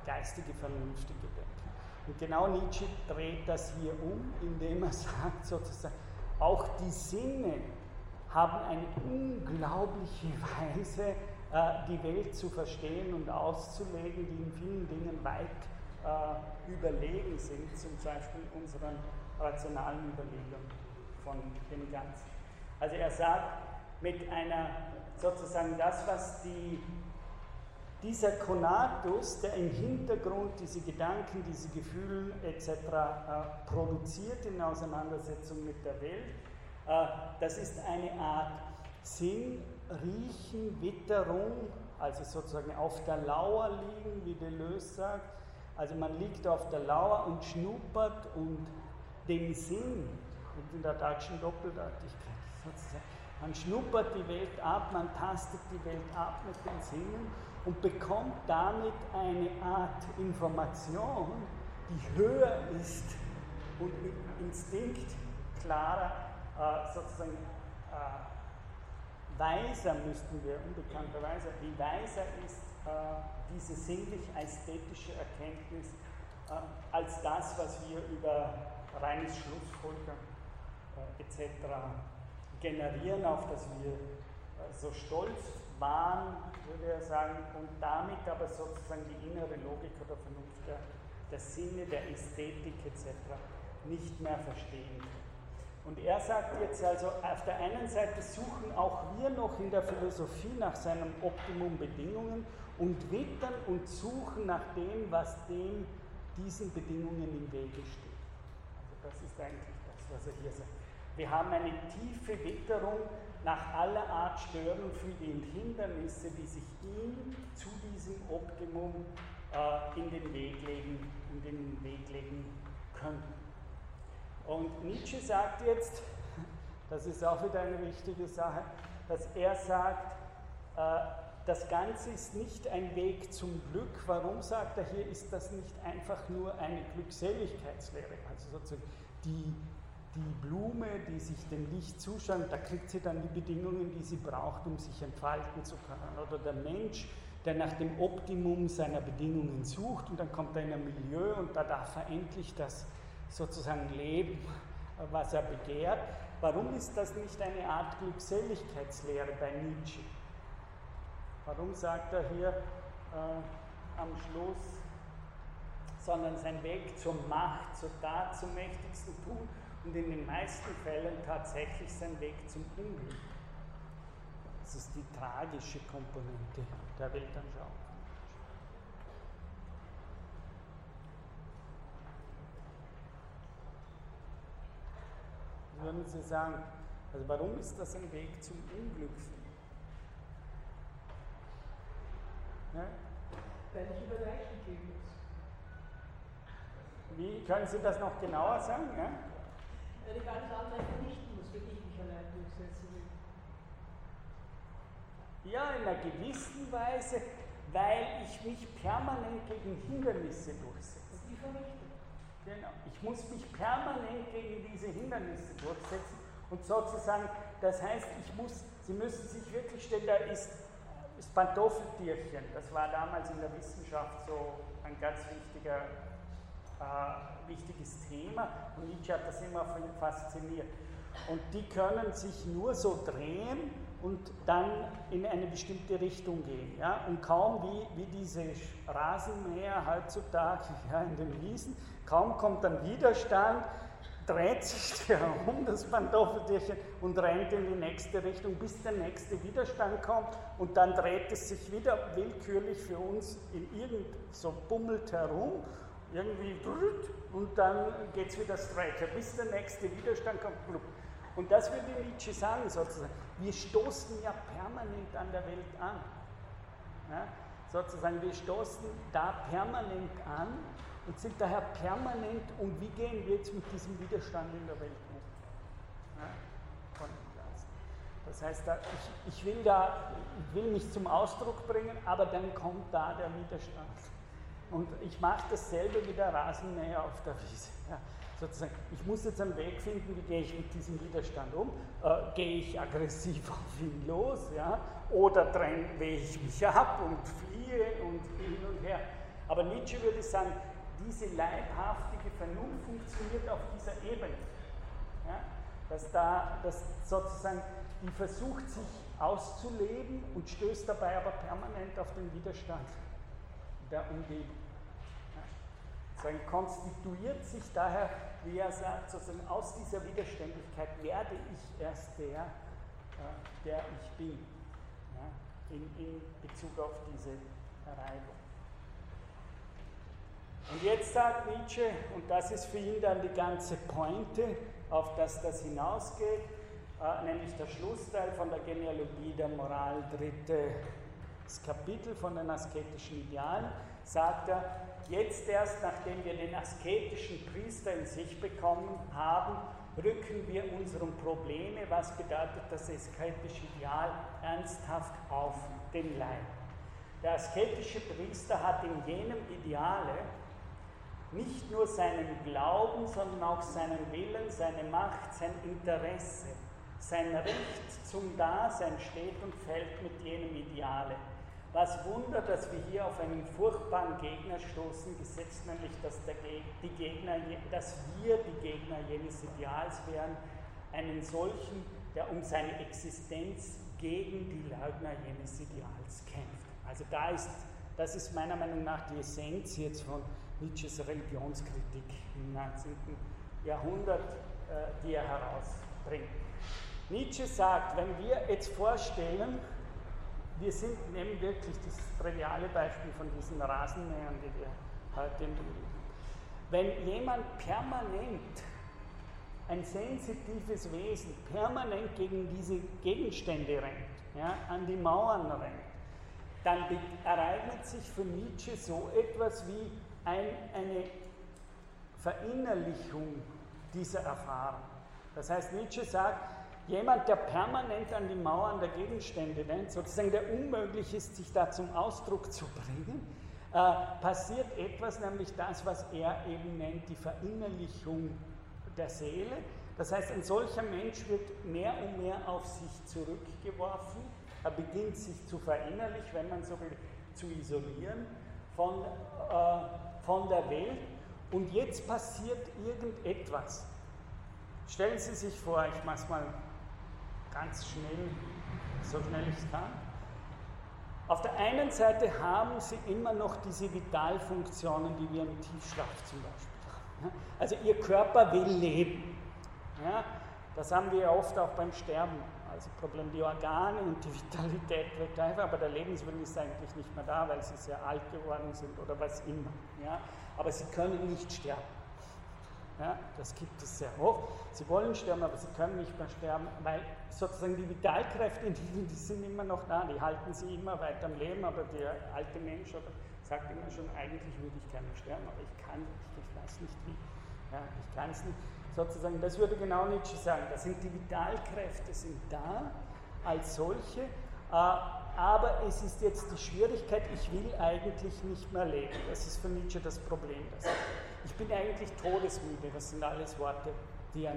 geistige, vernünftige Denken. Und genau Nietzsche dreht das hier um, indem er (laughs) sagt sozusagen, auch die Sinne haben eine unglaubliche (laughs) Weise, äh, die Welt zu verstehen und auszulegen, die in vielen Dingen weit äh, überlegen sind, zum Beispiel unseren rationalen Überlegungen von dem Ganzen. Also er sagt, mit einer sozusagen das, was die dieser Konatus, der im Hintergrund diese Gedanken, diese Gefühle etc. Äh, produziert in Auseinandersetzung mit der Welt, äh, das ist eine Art Sinn, Riechen, Witterung, also sozusagen auf der Lauer liegen, wie Deleuze sagt. Also man liegt auf der Lauer und schnuppert und den Sinn, und in der deutschen Doppeldeutigkeit (laughs) sozusagen, man schnuppert die Welt ab, man tastet die Welt ab mit den Sinnen und bekommt damit eine Art Information, die höher ist und mit Instinkt klarer, äh, sozusagen äh, weiser müssten wir unbekannterweise, wie weiser ist äh, diese sinnlich-ästhetische Erkenntnis äh, als das, was wir über reines Schlussfolgern äh, etc. generieren, auf das wir äh, so stolz waren, würde er sagen, und damit aber sozusagen die innere Logik oder Vernunft der, der Sinne, der Ästhetik etc. nicht mehr verstehen. Und er sagt jetzt also, auf der einen Seite suchen auch wir noch in der Philosophie nach seinem Optimum Bedingungen und wittern und suchen nach dem, was dem diesen Bedingungen im Wege steht. Also das ist eigentlich das, was er hier sagt. Wir haben eine tiefe Witterung nach aller Art Störenfriede und Hindernisse, die sich ihm zu diesem Optimum äh, in, den Weg legen, in den Weg legen können. Und Nietzsche sagt jetzt, (laughs) das ist auch wieder eine wichtige Sache, dass er sagt, äh, das Ganze ist nicht ein Weg zum Glück. Warum sagt er hier, ist das nicht einfach nur eine Glückseligkeitslehre? Also sozusagen die, die Blume, die sich dem Licht zuschaut, da kriegt sie dann die Bedingungen, die sie braucht, um sich entfalten zu können. Oder der Mensch, der nach dem Optimum seiner Bedingungen sucht und dann kommt er in ein Milieu und da darf er endlich das sozusagen leben, was er begehrt. Warum ist das nicht eine Art Glückseligkeitslehre bei Nietzsche? Warum sagt er hier äh, am Schluss, sondern sein Weg zur Macht, zur Tat, zum mächtigsten Tun und in den meisten Fällen tatsächlich sein Weg zum Unglück. Das ist die tragische Komponente der Weltanschauung. Würden Sie sagen, also warum ist das ein Weg zum Unglück? Ja? Weil ich über Leichen gehen muss. Wie können Sie das noch genauer sagen? Ja? Weil ich alles andere vernichten muss, wenn ich mich allein durchsetzen will. Ja, in einer gewissen Weise, weil ich mich permanent gegen Hindernisse durchsetze. Und die vernichten. Genau. Ich muss mich permanent gegen diese Hindernisse durchsetzen und sozusagen, das heißt, ich muss, Sie müssen sich wirklich stellen, da ist das Pantoffeltierchen, das war damals in der Wissenschaft so ein ganz wichtiger äh, wichtiges Thema und Nietzsche hat das immer fasziniert. Und die können sich nur so drehen und dann in eine bestimmte Richtung gehen. Ja? Und kaum wie, wie diese Rasenmäher heutzutage (laughs) ja, in den Wiesen, kaum kommt dann Widerstand, dreht sich (laughs) der herum, das Pantoffeltierchen, und rennt in die nächste Richtung, bis der nächste Widerstand kommt und dann dreht es sich wieder willkürlich für uns in irgend so bummelt herum irgendwie und dann geht es wieder straight, bis der nächste Widerstand kommt. Und das würde Nietzsche sagen sozusagen. Wir stoßen ja permanent an der Welt an. Ja? Sozusagen, wir stoßen da permanent an und sind daher permanent, und wie gehen wir jetzt mit diesem Widerstand in der Welt um? Ja. Das heißt, ich, ich, will da, ich will mich zum Ausdruck bringen, aber dann kommt da der Widerstand. Und ich mache dasselbe wie der Rasenmäher auf der Wiese. Ja, sozusagen, ich muss jetzt einen Weg finden, wie gehe ich mit diesem Widerstand um. Äh, gehe ich aggressiv (laughs) auf ihn los, ja, oder dränge ich mich ab und fliehe und hin und her. Aber Nietzsche würde sagen, diese leibhaftige Vernunft funktioniert auf dieser Ebene. Ja? Dass, da, dass sozusagen die versucht, sich auszuleben und stößt dabei aber permanent auf den Widerstand der Umgebung. Sozusagen konstituiert sich daher, wie er sagt, sozusagen aus dieser Widerständigkeit werde ich erst der, der ich bin, ja? in, in Bezug auf diese Reibung. Und jetzt sagt Nietzsche, und das ist für ihn dann die ganze Pointe, auf das das hinausgeht, äh, nämlich der Schlussteil von der Genealogie der Moral, drittes Kapitel von den asketischen Idealen, sagt er, jetzt erst nachdem wir den asketischen Priester in sich bekommen haben, rücken wir unseren Probleme, was bedeutet das asketische Ideal, ernsthaft auf den Leib. Der asketische Priester hat in jenem Ideale nicht nur seinen Glauben, sondern auch seinen Willen, seine Macht, sein Interesse, sein Recht zum Dasein steht und fällt mit jenem Ideale. Was Wunder, dass wir hier auf einen furchtbaren Gegner stoßen, gesetzt nämlich, dass, der, die Gegner, dass wir die Gegner jenes Ideals wären, einen solchen, der um seine Existenz gegen die Leugner jenes Ideals kämpft. Also da ist, das ist meiner Meinung nach die Essenz jetzt von Nietzsches Religionskritik im 19. Jahrhundert, äh, die er herausbringt. Nietzsche sagt, wenn wir jetzt vorstellen, wir sind, nehmen wirklich das triviale Beispiel von diesen Rasenmähern, die wir heute im Wenn jemand permanent ein sensitives Wesen permanent gegen diese Gegenstände rennt, ja, an die Mauern rennt, dann ereignet sich für Nietzsche so etwas wie ein, eine Verinnerlichung dieser Erfahrung. Das heißt, Nietzsche sagt, jemand, der permanent an die Mauern der Gegenstände rennt, sozusagen der unmöglich ist, sich da zum Ausdruck zu bringen, äh, passiert etwas, nämlich das, was er eben nennt, die Verinnerlichung der Seele. Das heißt, ein solcher Mensch wird mehr und mehr auf sich zurückgeworfen. Er beginnt sich zu verinnerlich, wenn man so will, zu isolieren von, äh, von der Welt und jetzt passiert irgendetwas. Stellen Sie sich vor, ich mache es mal ganz schnell, so schnell ich es kann. Auf der einen Seite haben Sie immer noch diese Vitalfunktionen, die wir im Tiefschlaf zum Beispiel haben. Also Ihr Körper will leben. Ja, das haben wir oft auch beim Sterben. Also Problem die Organe und die Vitalität wird gleich, aber der Lebenswillen ist eigentlich nicht mehr da, weil sie sehr alt geworden sind oder was immer. Ja? Aber sie können nicht sterben. Ja, das gibt es sehr oft. Sie wollen sterben, aber sie können nicht mehr sterben, weil sozusagen die Vitalkräfte in ihnen, die sind immer noch da, die halten sie immer weiter am Leben, aber der alte Mensch sagt immer schon, eigentlich würde ich gerne sterben, aber ich kann nicht, ich weiß nicht wie. Ja, ich kann es nicht sozusagen, das würde genau Nietzsche sagen, da sind die Vitalkräfte sind da als solche, äh, aber es ist jetzt die Schwierigkeit, ich will eigentlich nicht mehr leben. Das ist für Nietzsche das Problem. Das ich bin eigentlich todesmüde, das sind alles Worte, die er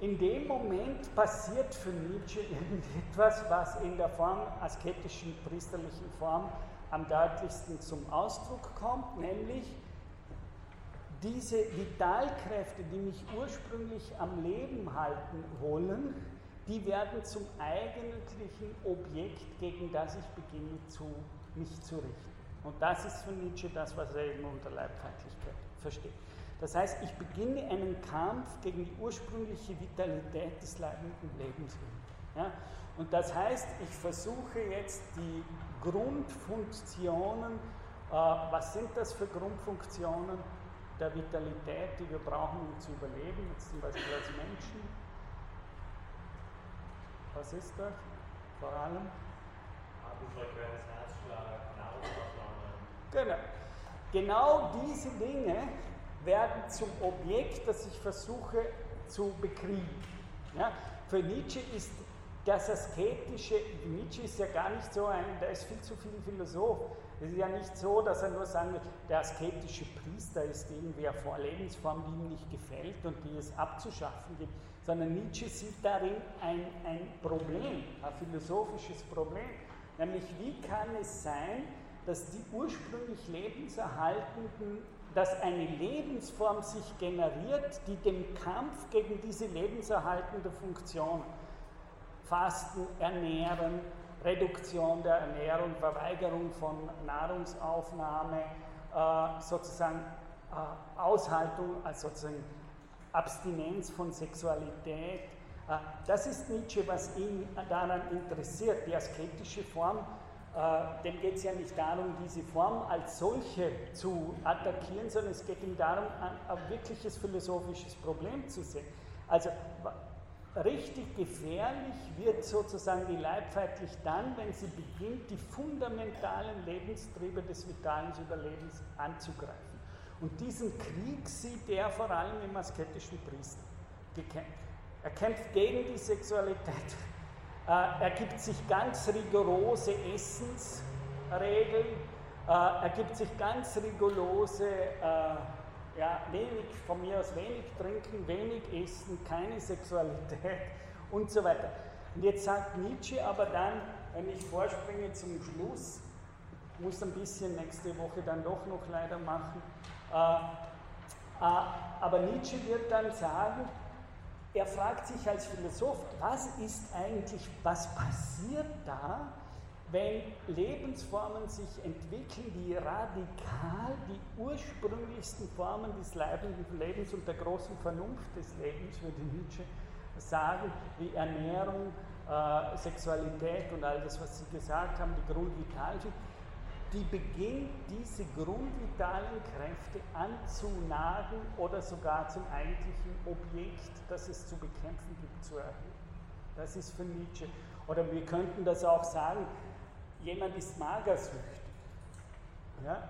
in dem Moment passiert für Nietzsche irgendetwas, was in der Form, asketischen, priesterlichen Form am deutlichsten zum Ausdruck kommt, nämlich diese Vitalkräfte, die mich ursprünglich am Leben halten wollen, die werden zum eigentlichen Objekt, gegen das ich beginne, zu, mich zu richten. Und das ist für Nietzsche das, was er eben unter Leibfeindlichkeit versteht. Das heißt, ich beginne einen Kampf gegen die ursprüngliche Vitalität des leibenden Lebens. Ja? Und das heißt, ich versuche jetzt die Grundfunktionen, äh, was sind das für Grundfunktionen? der Vitalität, die wir brauchen, um zu überleben, jetzt zum Beispiel als Menschen. Was ist das? Vor allem? Atemfrequenz, Herzschlag, Nahrungsaufnahme. Genau. genau diese Dinge werden zum Objekt, das ich versuche zu bekriegen. Ja? Für Nietzsche ist das Asketische, Nietzsche ist ja gar nicht so ein, der ist viel zu viel Philosoph. Es ist ja nicht so, dass er nur sagen will, der asketische Priester ist irgendwie eine Lebensform, die ihm nicht gefällt und die es abzuschaffen gibt, sondern Nietzsche sieht darin ein, ein Problem, ein philosophisches Problem. Nämlich, wie kann es sein, dass die ursprünglich Lebenserhaltenden, dass eine Lebensform sich generiert, die dem Kampf gegen diese lebenserhaltende Funktion Fasten, Ernähren, Reduktion der Ernährung, Verweigerung von Nahrungsaufnahme, äh, sozusagen äh, Aushaltung, also sozusagen Abstinenz von Sexualität. Äh, das ist Nietzsche, was ihn daran interessiert. Die asketische Form, dem geht es ja nicht darum, diese Form als solche zu attackieren, sondern es geht ihm darum, ein, ein wirkliches philosophisches Problem zu sehen. Also Richtig gefährlich wird sozusagen die Leibfeindlich dann, wenn sie beginnt, die fundamentalen Lebenstriebe des vitalen Überlebens anzugreifen. Und diesen Krieg sieht er vor allem im asketischen Priester gekämpft. Er kämpft gegen die Sexualität. Äh, er gibt sich ganz rigorose Essensregeln. Äh, er gibt sich ganz rigorose äh, ja, wenig, von mir aus wenig trinken, wenig essen, keine Sexualität (laughs) und so weiter. Und jetzt sagt Nietzsche aber dann, wenn ich vorspringe zum Schluss, muss ein bisschen nächste Woche dann doch noch leider machen, äh, äh, aber Nietzsche wird dann sagen, er fragt sich als Philosoph, was ist eigentlich, was passiert da, wenn Lebensformen sich entwickeln, die radikal die ursprünglichsten Formen des leibenden Lebens und der großen Vernunft des Lebens, würde Nietzsche sagen, wie Ernährung, äh, Sexualität und all das, was Sie gesagt haben, die grundvitalen, die beginnt, diese grundvitalen Kräfte anzunagen oder sogar zum eigentlichen Objekt, das es zu bekämpfen gibt, zu erhöhen. Das ist für Nietzsche. Oder wir könnten das auch sagen, jemand ist magersüchtig. Ja?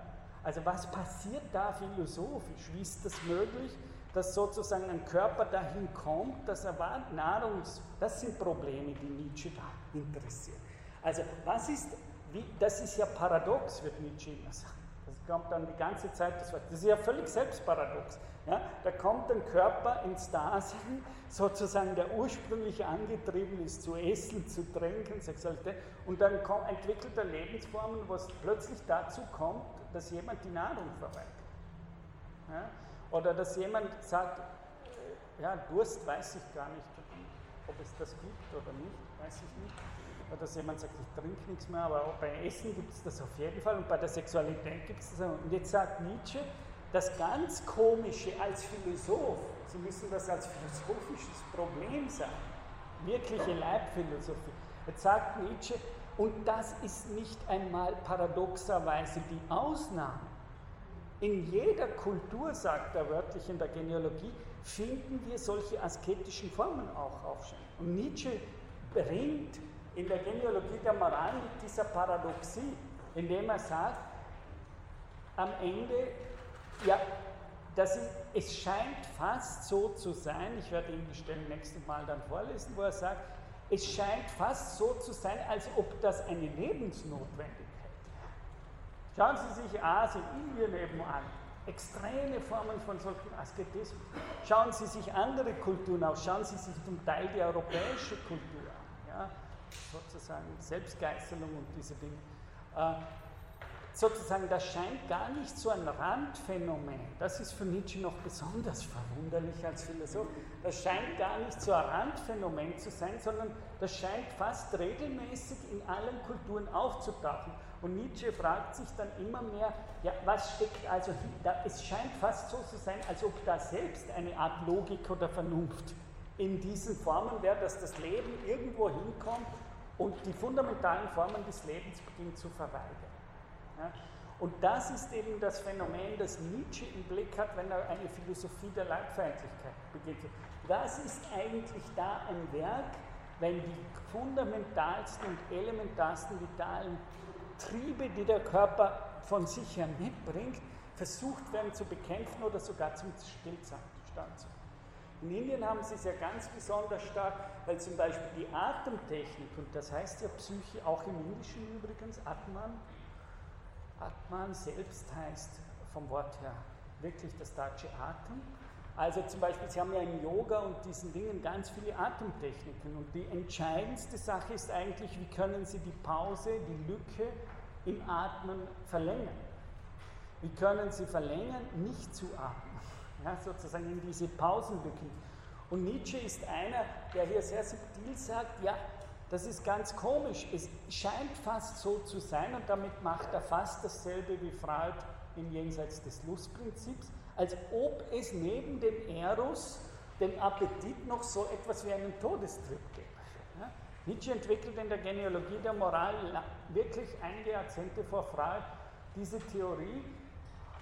Also was passiert da philosophisch? Wie ist das möglich, dass sozusagen ein Körper dahin kommt, dass er Nahrungs... Das sind Probleme, die Nietzsche da interessieren. Also was ist, wie, das ist ja paradox, wird Nietzsche immer sagen. Das kommt dann die ganze Zeit, das, ist ja völlig selbstparadox. Ja, da kommt ein Körper ins Dasein, sozusagen der ursprünglich angetrieben ist zu essen, zu trinken, Sexualität, und dann kommt, entwickelt er Lebensformen, wo es plötzlich dazu kommt, dass jemand die Nahrung verweigert. Ja? Oder dass jemand sagt, äh, ja, Durst weiß ich gar nicht, ob es das gibt oder nicht, weiß ich nicht. Oder dass jemand sagt, ich trinke nichts mehr, aber auch bei Essen gibt es das auf jeden Fall und bei der Sexualität gibt es das. Und jetzt sagt Nietzsche, das ganz Komische als Philosoph, Sie müssen das als philosophisches Problem sagen, wirkliche Leibphilosophie. Jetzt sagt Nietzsche, und das ist nicht einmal paradoxerweise die Ausnahme. In jeder Kultur, sagt er wörtlich in der Genealogie, finden wir solche asketischen Formen auch aufstehen. Und Nietzsche bringt in der Genealogie der Moral mit dieser Paradoxie, indem er sagt, am Ende ja, das ist, es scheint fast so zu sein, ich werde Ihnen die Stelle nächstes Mal dann vorlesen, wo er sagt, es scheint fast so zu sein, als ob das eine Lebensnotwendigkeit wäre. Schauen Sie sich Asien, Indien eben an. Extreme Formen von solchen Asketismus. Schauen Sie sich andere Kulturen aus, schauen Sie sich zum Teil die europäische Kultur? Sozusagen Selbstgeißelung und diese Dinge. Äh, sozusagen, das scheint gar nicht so ein Randphänomen. Das ist für Nietzsche noch besonders verwunderlich als Philosoph. Das scheint gar nicht so ein Randphänomen zu sein, sondern das scheint fast regelmäßig in allen Kulturen aufzutauchen. Und Nietzsche fragt sich dann immer mehr, ja, was steckt also hinter? Es scheint fast so zu sein, als ob da selbst eine Art Logik oder Vernunft in diesen Formen wäre, dass das Leben irgendwo hinkommt und die fundamentalen Formen des Lebens beginnt zu verweigern. Ja? Und das ist eben das Phänomen, das Nietzsche im Blick hat, wenn er eine Philosophie der Leibfeindlichkeit beginnt. Was ist eigentlich da ein Werk, wenn die fundamentalsten und elementarsten vitalen Triebe, die der Körper von sich her mitbringt, versucht werden zu bekämpfen oder sogar zum Stillstand zu in Indien haben sie es ja ganz besonders stark, weil zum Beispiel die Atemtechnik, und das heißt ja Psyche, auch im Indischen übrigens, Atman, Atman selbst heißt vom Wort her wirklich das deutsche Atem. Also zum Beispiel, Sie haben ja im Yoga und diesen Dingen ganz viele Atemtechniken und die entscheidendste Sache ist eigentlich, wie können Sie die Pause, die Lücke im Atmen verlängern. Wie können Sie verlängern, nicht zu atmen, ja, sozusagen in diese Pausenlücken. Und Nietzsche ist einer, der hier sehr subtil sagt, ja, das ist ganz komisch, es scheint fast so zu sein und damit macht er fast dasselbe wie Freud im Jenseits des Lustprinzips, als ob es neben dem Eros, dem Appetit, noch so etwas wie einen Todestrip. Ja? Nietzsche entwickelt in der Genealogie der Moral wirklich einige Jahrzehnte vor Freud diese Theorie,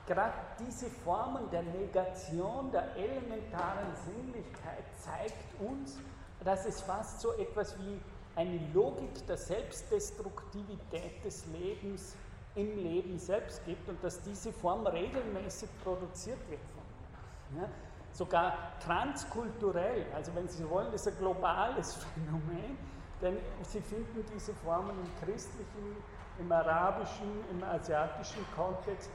gerade diese Formen der Negation der elementaren Sinnlichkeit zeigt uns, dass es fast so etwas wie eine Logik der Selbstdestruktivität des Lebens im Leben selbst gibt und dass diese Form regelmäßig produziert wird. Ja, sogar transkulturell, also wenn Sie wollen, ist ein globales (laughs) Phänomen, denn Sie finden diese Formen im christlichen, im arabischen, im asiatischen Kontext.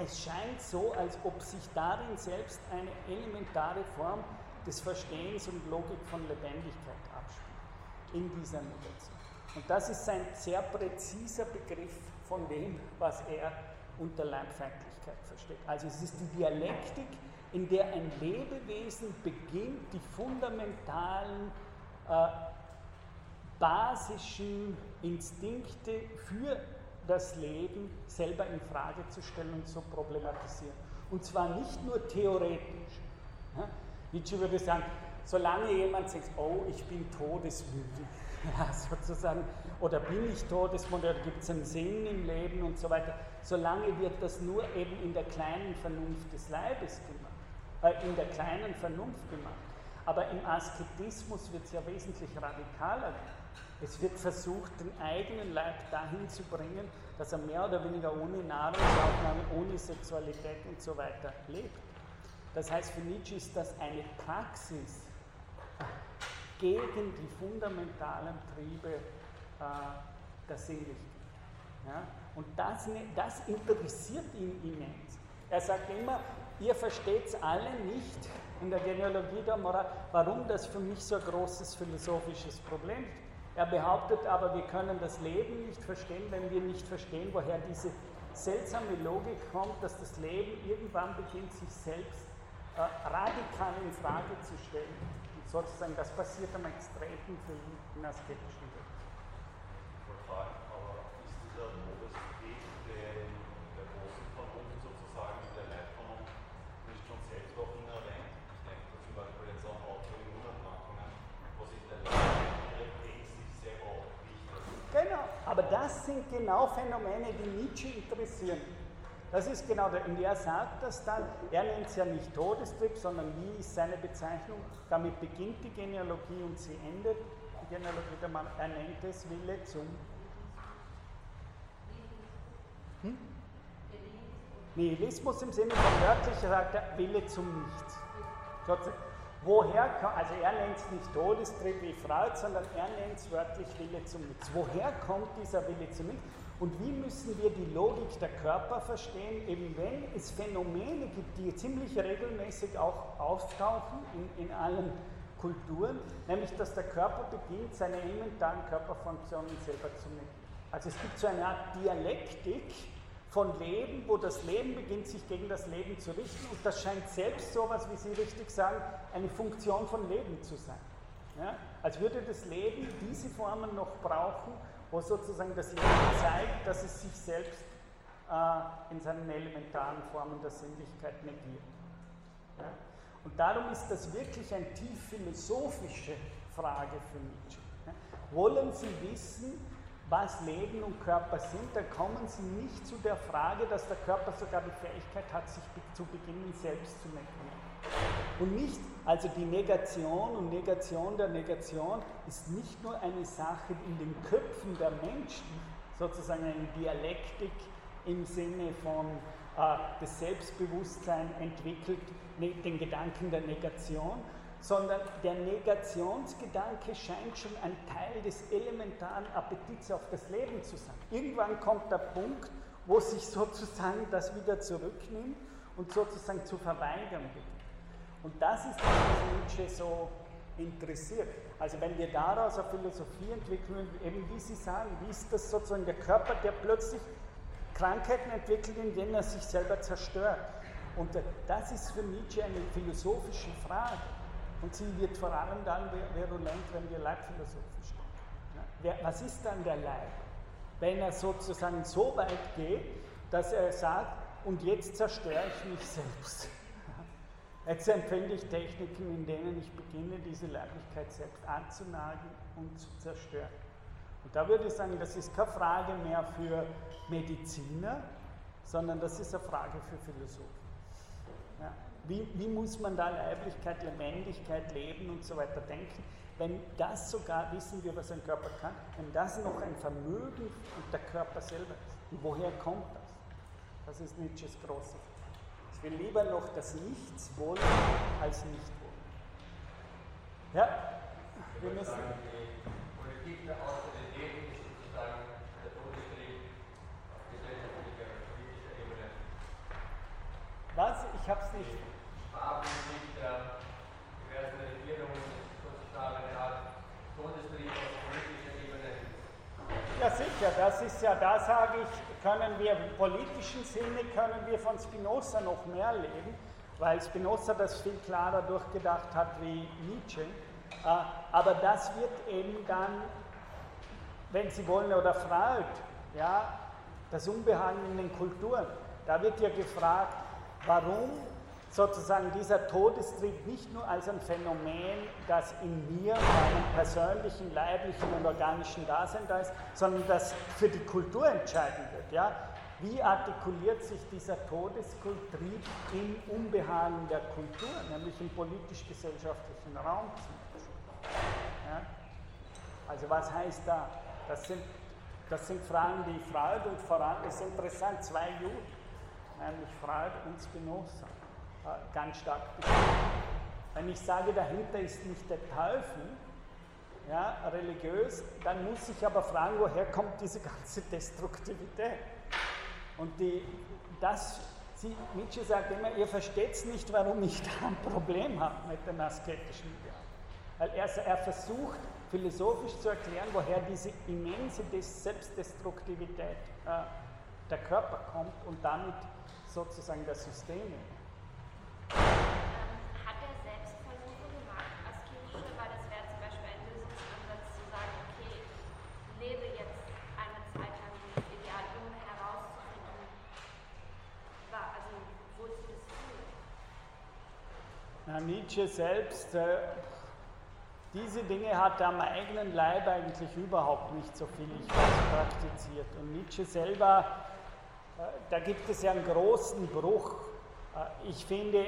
Es scheint so, als ob sich darin selbst eine elementare Form des Verstehens und Logik von Lebendigkeit abspielt, in dieser Negation. Und das ist ein sehr präziser Begriff von dem, was er unter Leibfeindlichkeit versteht. Also es ist die Dialektik, in der ein Lebewesen beginnt, die fundamentalen, äh, basischen Instinkte für das Leben selber in Frage zu stellen und zu problematisieren. Und zwar nicht nur theoretisch. Nietzsche würde sagen, solange jemand sagt, oh, ich bin todesmüde, (laughs) ja, sozusagen, oder bin ich todesmüde, oder gibt es einen Sinn im Leben und so weiter, solange wird das nur eben in der kleinen Vernunft des Leibes gemacht, äh, in der kleinen Vernunft gemacht. Aber im Asketismus wird es ja wesentlich radikaler. Es wird versucht, den eigenen Leib dahin zu bringen, dass er mehr oder weniger ohne Nahrungsaufnahme, ohne Sexualität und so weiter lebt. Das heißt, für Nietzsche ist das eine Praxis gegen die fundamentalen Triebe äh, der Sinnlichkeit. Ja? Und das, ne, das interessiert ihn immens. Er sagt immer, ihr versteht es alle nicht in der Genealogie der Moral, warum das für mich so ein großes philosophisches Problem ist. Er behauptet aber, wir können das Leben nicht verstehen, wenn wir nicht verstehen, woher diese seltsame Logik kommt, dass das Leben irgendwann beginnt, sich selbst äh, radikal in Frage zu stellen. Und sozusagen, das passiert am extremen Film in asketischen Welt. Fragen, aber ist dieser Todesweg, den der großen Vernunft sozusagen, der Leitvernunft, nicht schon selbst auch inhärent? Ich denke zum Beispiel jetzt an Autoimmunerkrankungen, wo sich der Leib sich selber auch richtet. Genau, aber das sind genau Phänomene, die Nietzsche interessieren. Das ist genau der, und er sagt das dann, er nennt es ja nicht Todestrip, sondern wie ist seine Bezeichnung? Damit beginnt die Genealogie und sie endet. Die Genealogie, der Mann, er nennt es Wille zum. Hm? Nihilismus im Sinne von wörtlich sagt er Wille zum Nichts. Woher, also er nennt es nicht Todestrip wie Freud, sondern er nennt es wörtlich Wille zum Nichts. Woher kommt dieser Wille zum Nichts? Und wie müssen wir die Logik der Körper verstehen, eben wenn es Phänomene gibt, die ziemlich regelmäßig auch auftauchen in, in allen Kulturen, nämlich dass der Körper beginnt, seine elementaren Körperfunktionen selber zu nehmen. Also es gibt so eine Art Dialektik von Leben, wo das Leben beginnt, sich gegen das Leben zu richten und das scheint selbst so etwas, wie Sie richtig sagen, eine Funktion von Leben zu sein. Ja? Als würde das Leben diese Formen noch brauchen, wo sozusagen das Leben zeigt, dass es sich selbst äh, in seinen elementaren Formen der Sinnlichkeit negiert. Ja? Und darum ist das wirklich eine tief philosophische Frage für Nietzsche. Ja? Wollen Sie wissen, was Leben und Körper sind, dann kommen Sie nicht zu der Frage, dass der Körper sogar die Fähigkeit hat, sich zu beginnen, selbst zu negieren. Und nicht, also die Negation und Negation der Negation ist nicht nur eine Sache in den Köpfen der Menschen, sozusagen eine Dialektik im Sinne von äh, das Selbstbewusstsein entwickelt, ne, den Gedanken der Negation, sondern der Negationsgedanke scheint schon ein Teil des elementaren Appetits auf das Leben zu sein. Irgendwann kommt der Punkt, wo sich sozusagen das wieder zurücknimmt und sozusagen zu verweigern beginnt. Und das ist was Nietzsche so interessiert. Also wenn wir daraus eine Philosophie entwickeln, eben wie Sie sagen, wie ist das sozusagen der Körper, der plötzlich Krankheiten entwickelt, in denen er sich selber zerstört. Und das ist für Nietzsche eine philosophische Frage. Und sie wird vor allem dann virulent, wenn wir leibphilosophisch denken. Was ist dann der Leib? Wenn er sozusagen so weit geht, dass er sagt, und jetzt zerstöre ich mich selbst. (laughs) Jetzt empfinde ich Techniken, in denen ich beginne, diese Leiblichkeit selbst anzunageln und zu zerstören. Und da würde ich sagen, das ist keine Frage mehr für Mediziner, sondern das ist eine Frage für Philosophen. Ja. Wie, wie, muss man da Leiblichkeit, Lebendigkeit, Leben und so weiter denken? Wenn das sogar, wissen wir, was ein Körper kann, wenn das noch ein Vermögen und der Körper selber ist. Und woher kommt das? Das ist Nietzsches große Frage. Ich will lieber noch das Nichts wollen als nicht wollen. Ja, wir müssen. Die Politik der Austerität ist sozusagen der Todestrieb auf gesellschaftlicher politischer Ebene. Was? Ich hab's nicht. Sparpolitik der diversen Regierungen sozusagen eine Art Todestrieb auf politischer Ebene. Ja, sicher, das ist ja, da sage ich, können wir im politischen Sinne, können wir von Spinoza noch mehr leben, weil Spinoza das viel klarer durchgedacht hat wie Nietzsche. Äh, aber das wird eben dann, wenn Sie wollen, oder Freud, ja, das Unbehagen in den Kulturen, da wird ja gefragt, warum sozusagen dieser Todestrieb nicht nur als ein Phänomen, das in mir, meinem persönlichen, leiblichen und organischen Dasein da ist, sondern das für die Kultur entscheidend wird. Ja? Wie artikuliert sich dieser Todestrieb im Unbehagen der Kultur, nämlich im politisch-gesellschaftlichen Raum zum Beispiel? Ja? Also was heißt da? Das sind, das sind Fragen, die Freud und voran, das ist interessant, zwei Juden, nämlich Freud und Spinoza ganz stark Wenn ich sage, dahinter ist nicht der Teufel, ja, religiös, dann muss ich aber fragen, woher kommt diese ganze Destruktivität? Und die, das, sie, Nietzsche sagt immer, ihr versteht nicht, warum ich da ein Problem habe mit dem asketischen Ideal. Weil er, er versucht, philosophisch zu erklären, woher diese immense Selbstdestruktivität äh, der Körper kommt und damit sozusagen der Systeme. Hat er selbst Versuche gemacht, asketische, weil das wäre zum Beispiel ein Lösungsansatz zu sagen, okay, lebe jetzt eine Zeit lang dieses Ideal, um herauszufinden, also wozu das führt. Na, Nietzsche selbst, äh, diese Dinge hat er am eigenen Leib eigentlich überhaupt nicht so viel ich weiß, praktiziert. Und Nietzsche selber, äh, da gibt es ja einen großen Bruch äh, ich finde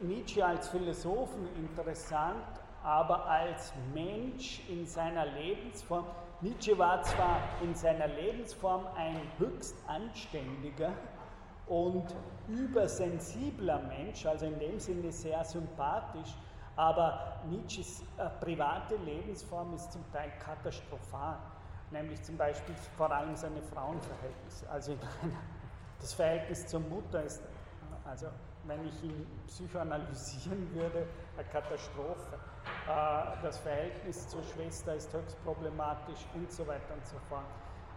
Nietzsche als Philosophen interessant, aber als Mensch in seiner Lebensform. Nietzsche war zwar in seiner Lebensform ein höchst anständiger und übersensibler Mensch, also in dem Sinne sehr sympathisch, aber Nietzsches äh, private Lebensform ist zum Teil katastrophal, nämlich zum Beispiel vor allem seine Frauenverhältnisse. Also das Verhältnis zur Mutter ist also wenn ich ihn psychoanalysieren würde, eine Katastrophe. Äh, das Verhältnis zur Schwester ist höchst problematisch und so weiter und so fort.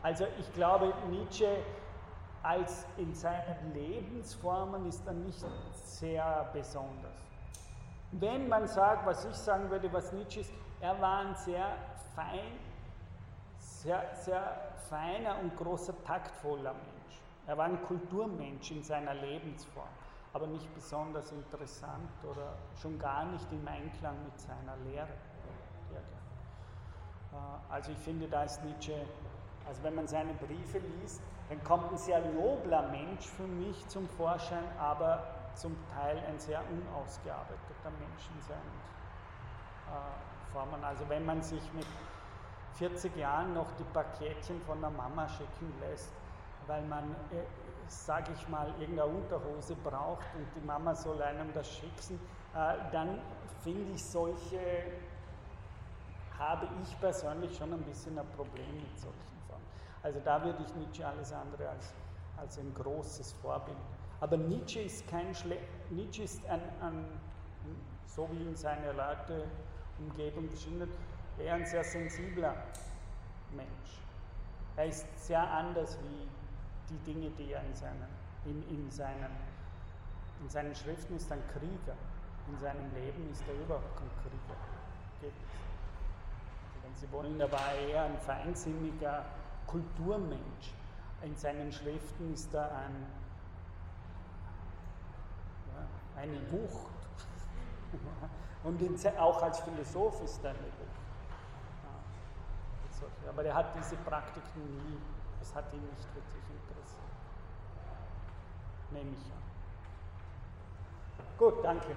Also ich glaube, Nietzsche als in seinen Lebensformen ist er nicht sehr besonders. Wenn man sagt, was ich sagen würde, was Nietzsche ist, er war ein sehr fein, sehr, sehr feiner und großer, taktvoller Mensch. Er war ein Kulturmensch in seiner Lebensform aber nicht besonders interessant oder schon gar nicht im Einklang mit seiner Lehre. Äh, also ich finde, da ist Nietzsche, also wenn man seine Briefe liest, dann kommt ein sehr nobler Mensch für mich zum Vorschein, aber zum Teil ein sehr unausgearbeiteter Mensch in seinen äh, Formen. Also wenn man sich mit 40 Jahren noch die Paketchen von der Mama schicken lässt, weil man äh, sage ich mal, irgendeine Unterhose braucht und die Mama soll einem das schicken, äh, dann finde ich solche, habe ich persönlich schon ein bisschen ein Problem mit solchen. Also da würde ich Nietzsche alles andere als, als ein großes Vorbild. Aber Nietzsche ist kein Schle Nietzsche ist ein, ein, so wie ihn seine Leute Umgebung geschildert, eher ein sehr sensibler Mensch. Er ist sehr anders wie die Dinge, die er in seinen, in, in seinen, in seinen Schriften ist, ein Krieger. In seinem Leben ist er überhaupt kein Krieger. Geht. Also wenn Sie wollen, er war eher ein feinsinniger Kulturmensch. In seinen Schriften ist er ein, ja, eine Wucht. (laughs) Und in, auch als Philosoph ist er eine Wucht. Ja, aber er hat diese Praktiken nie, das hat ihn nicht wirklich interessiert. Nehme ich an. Gut, danke.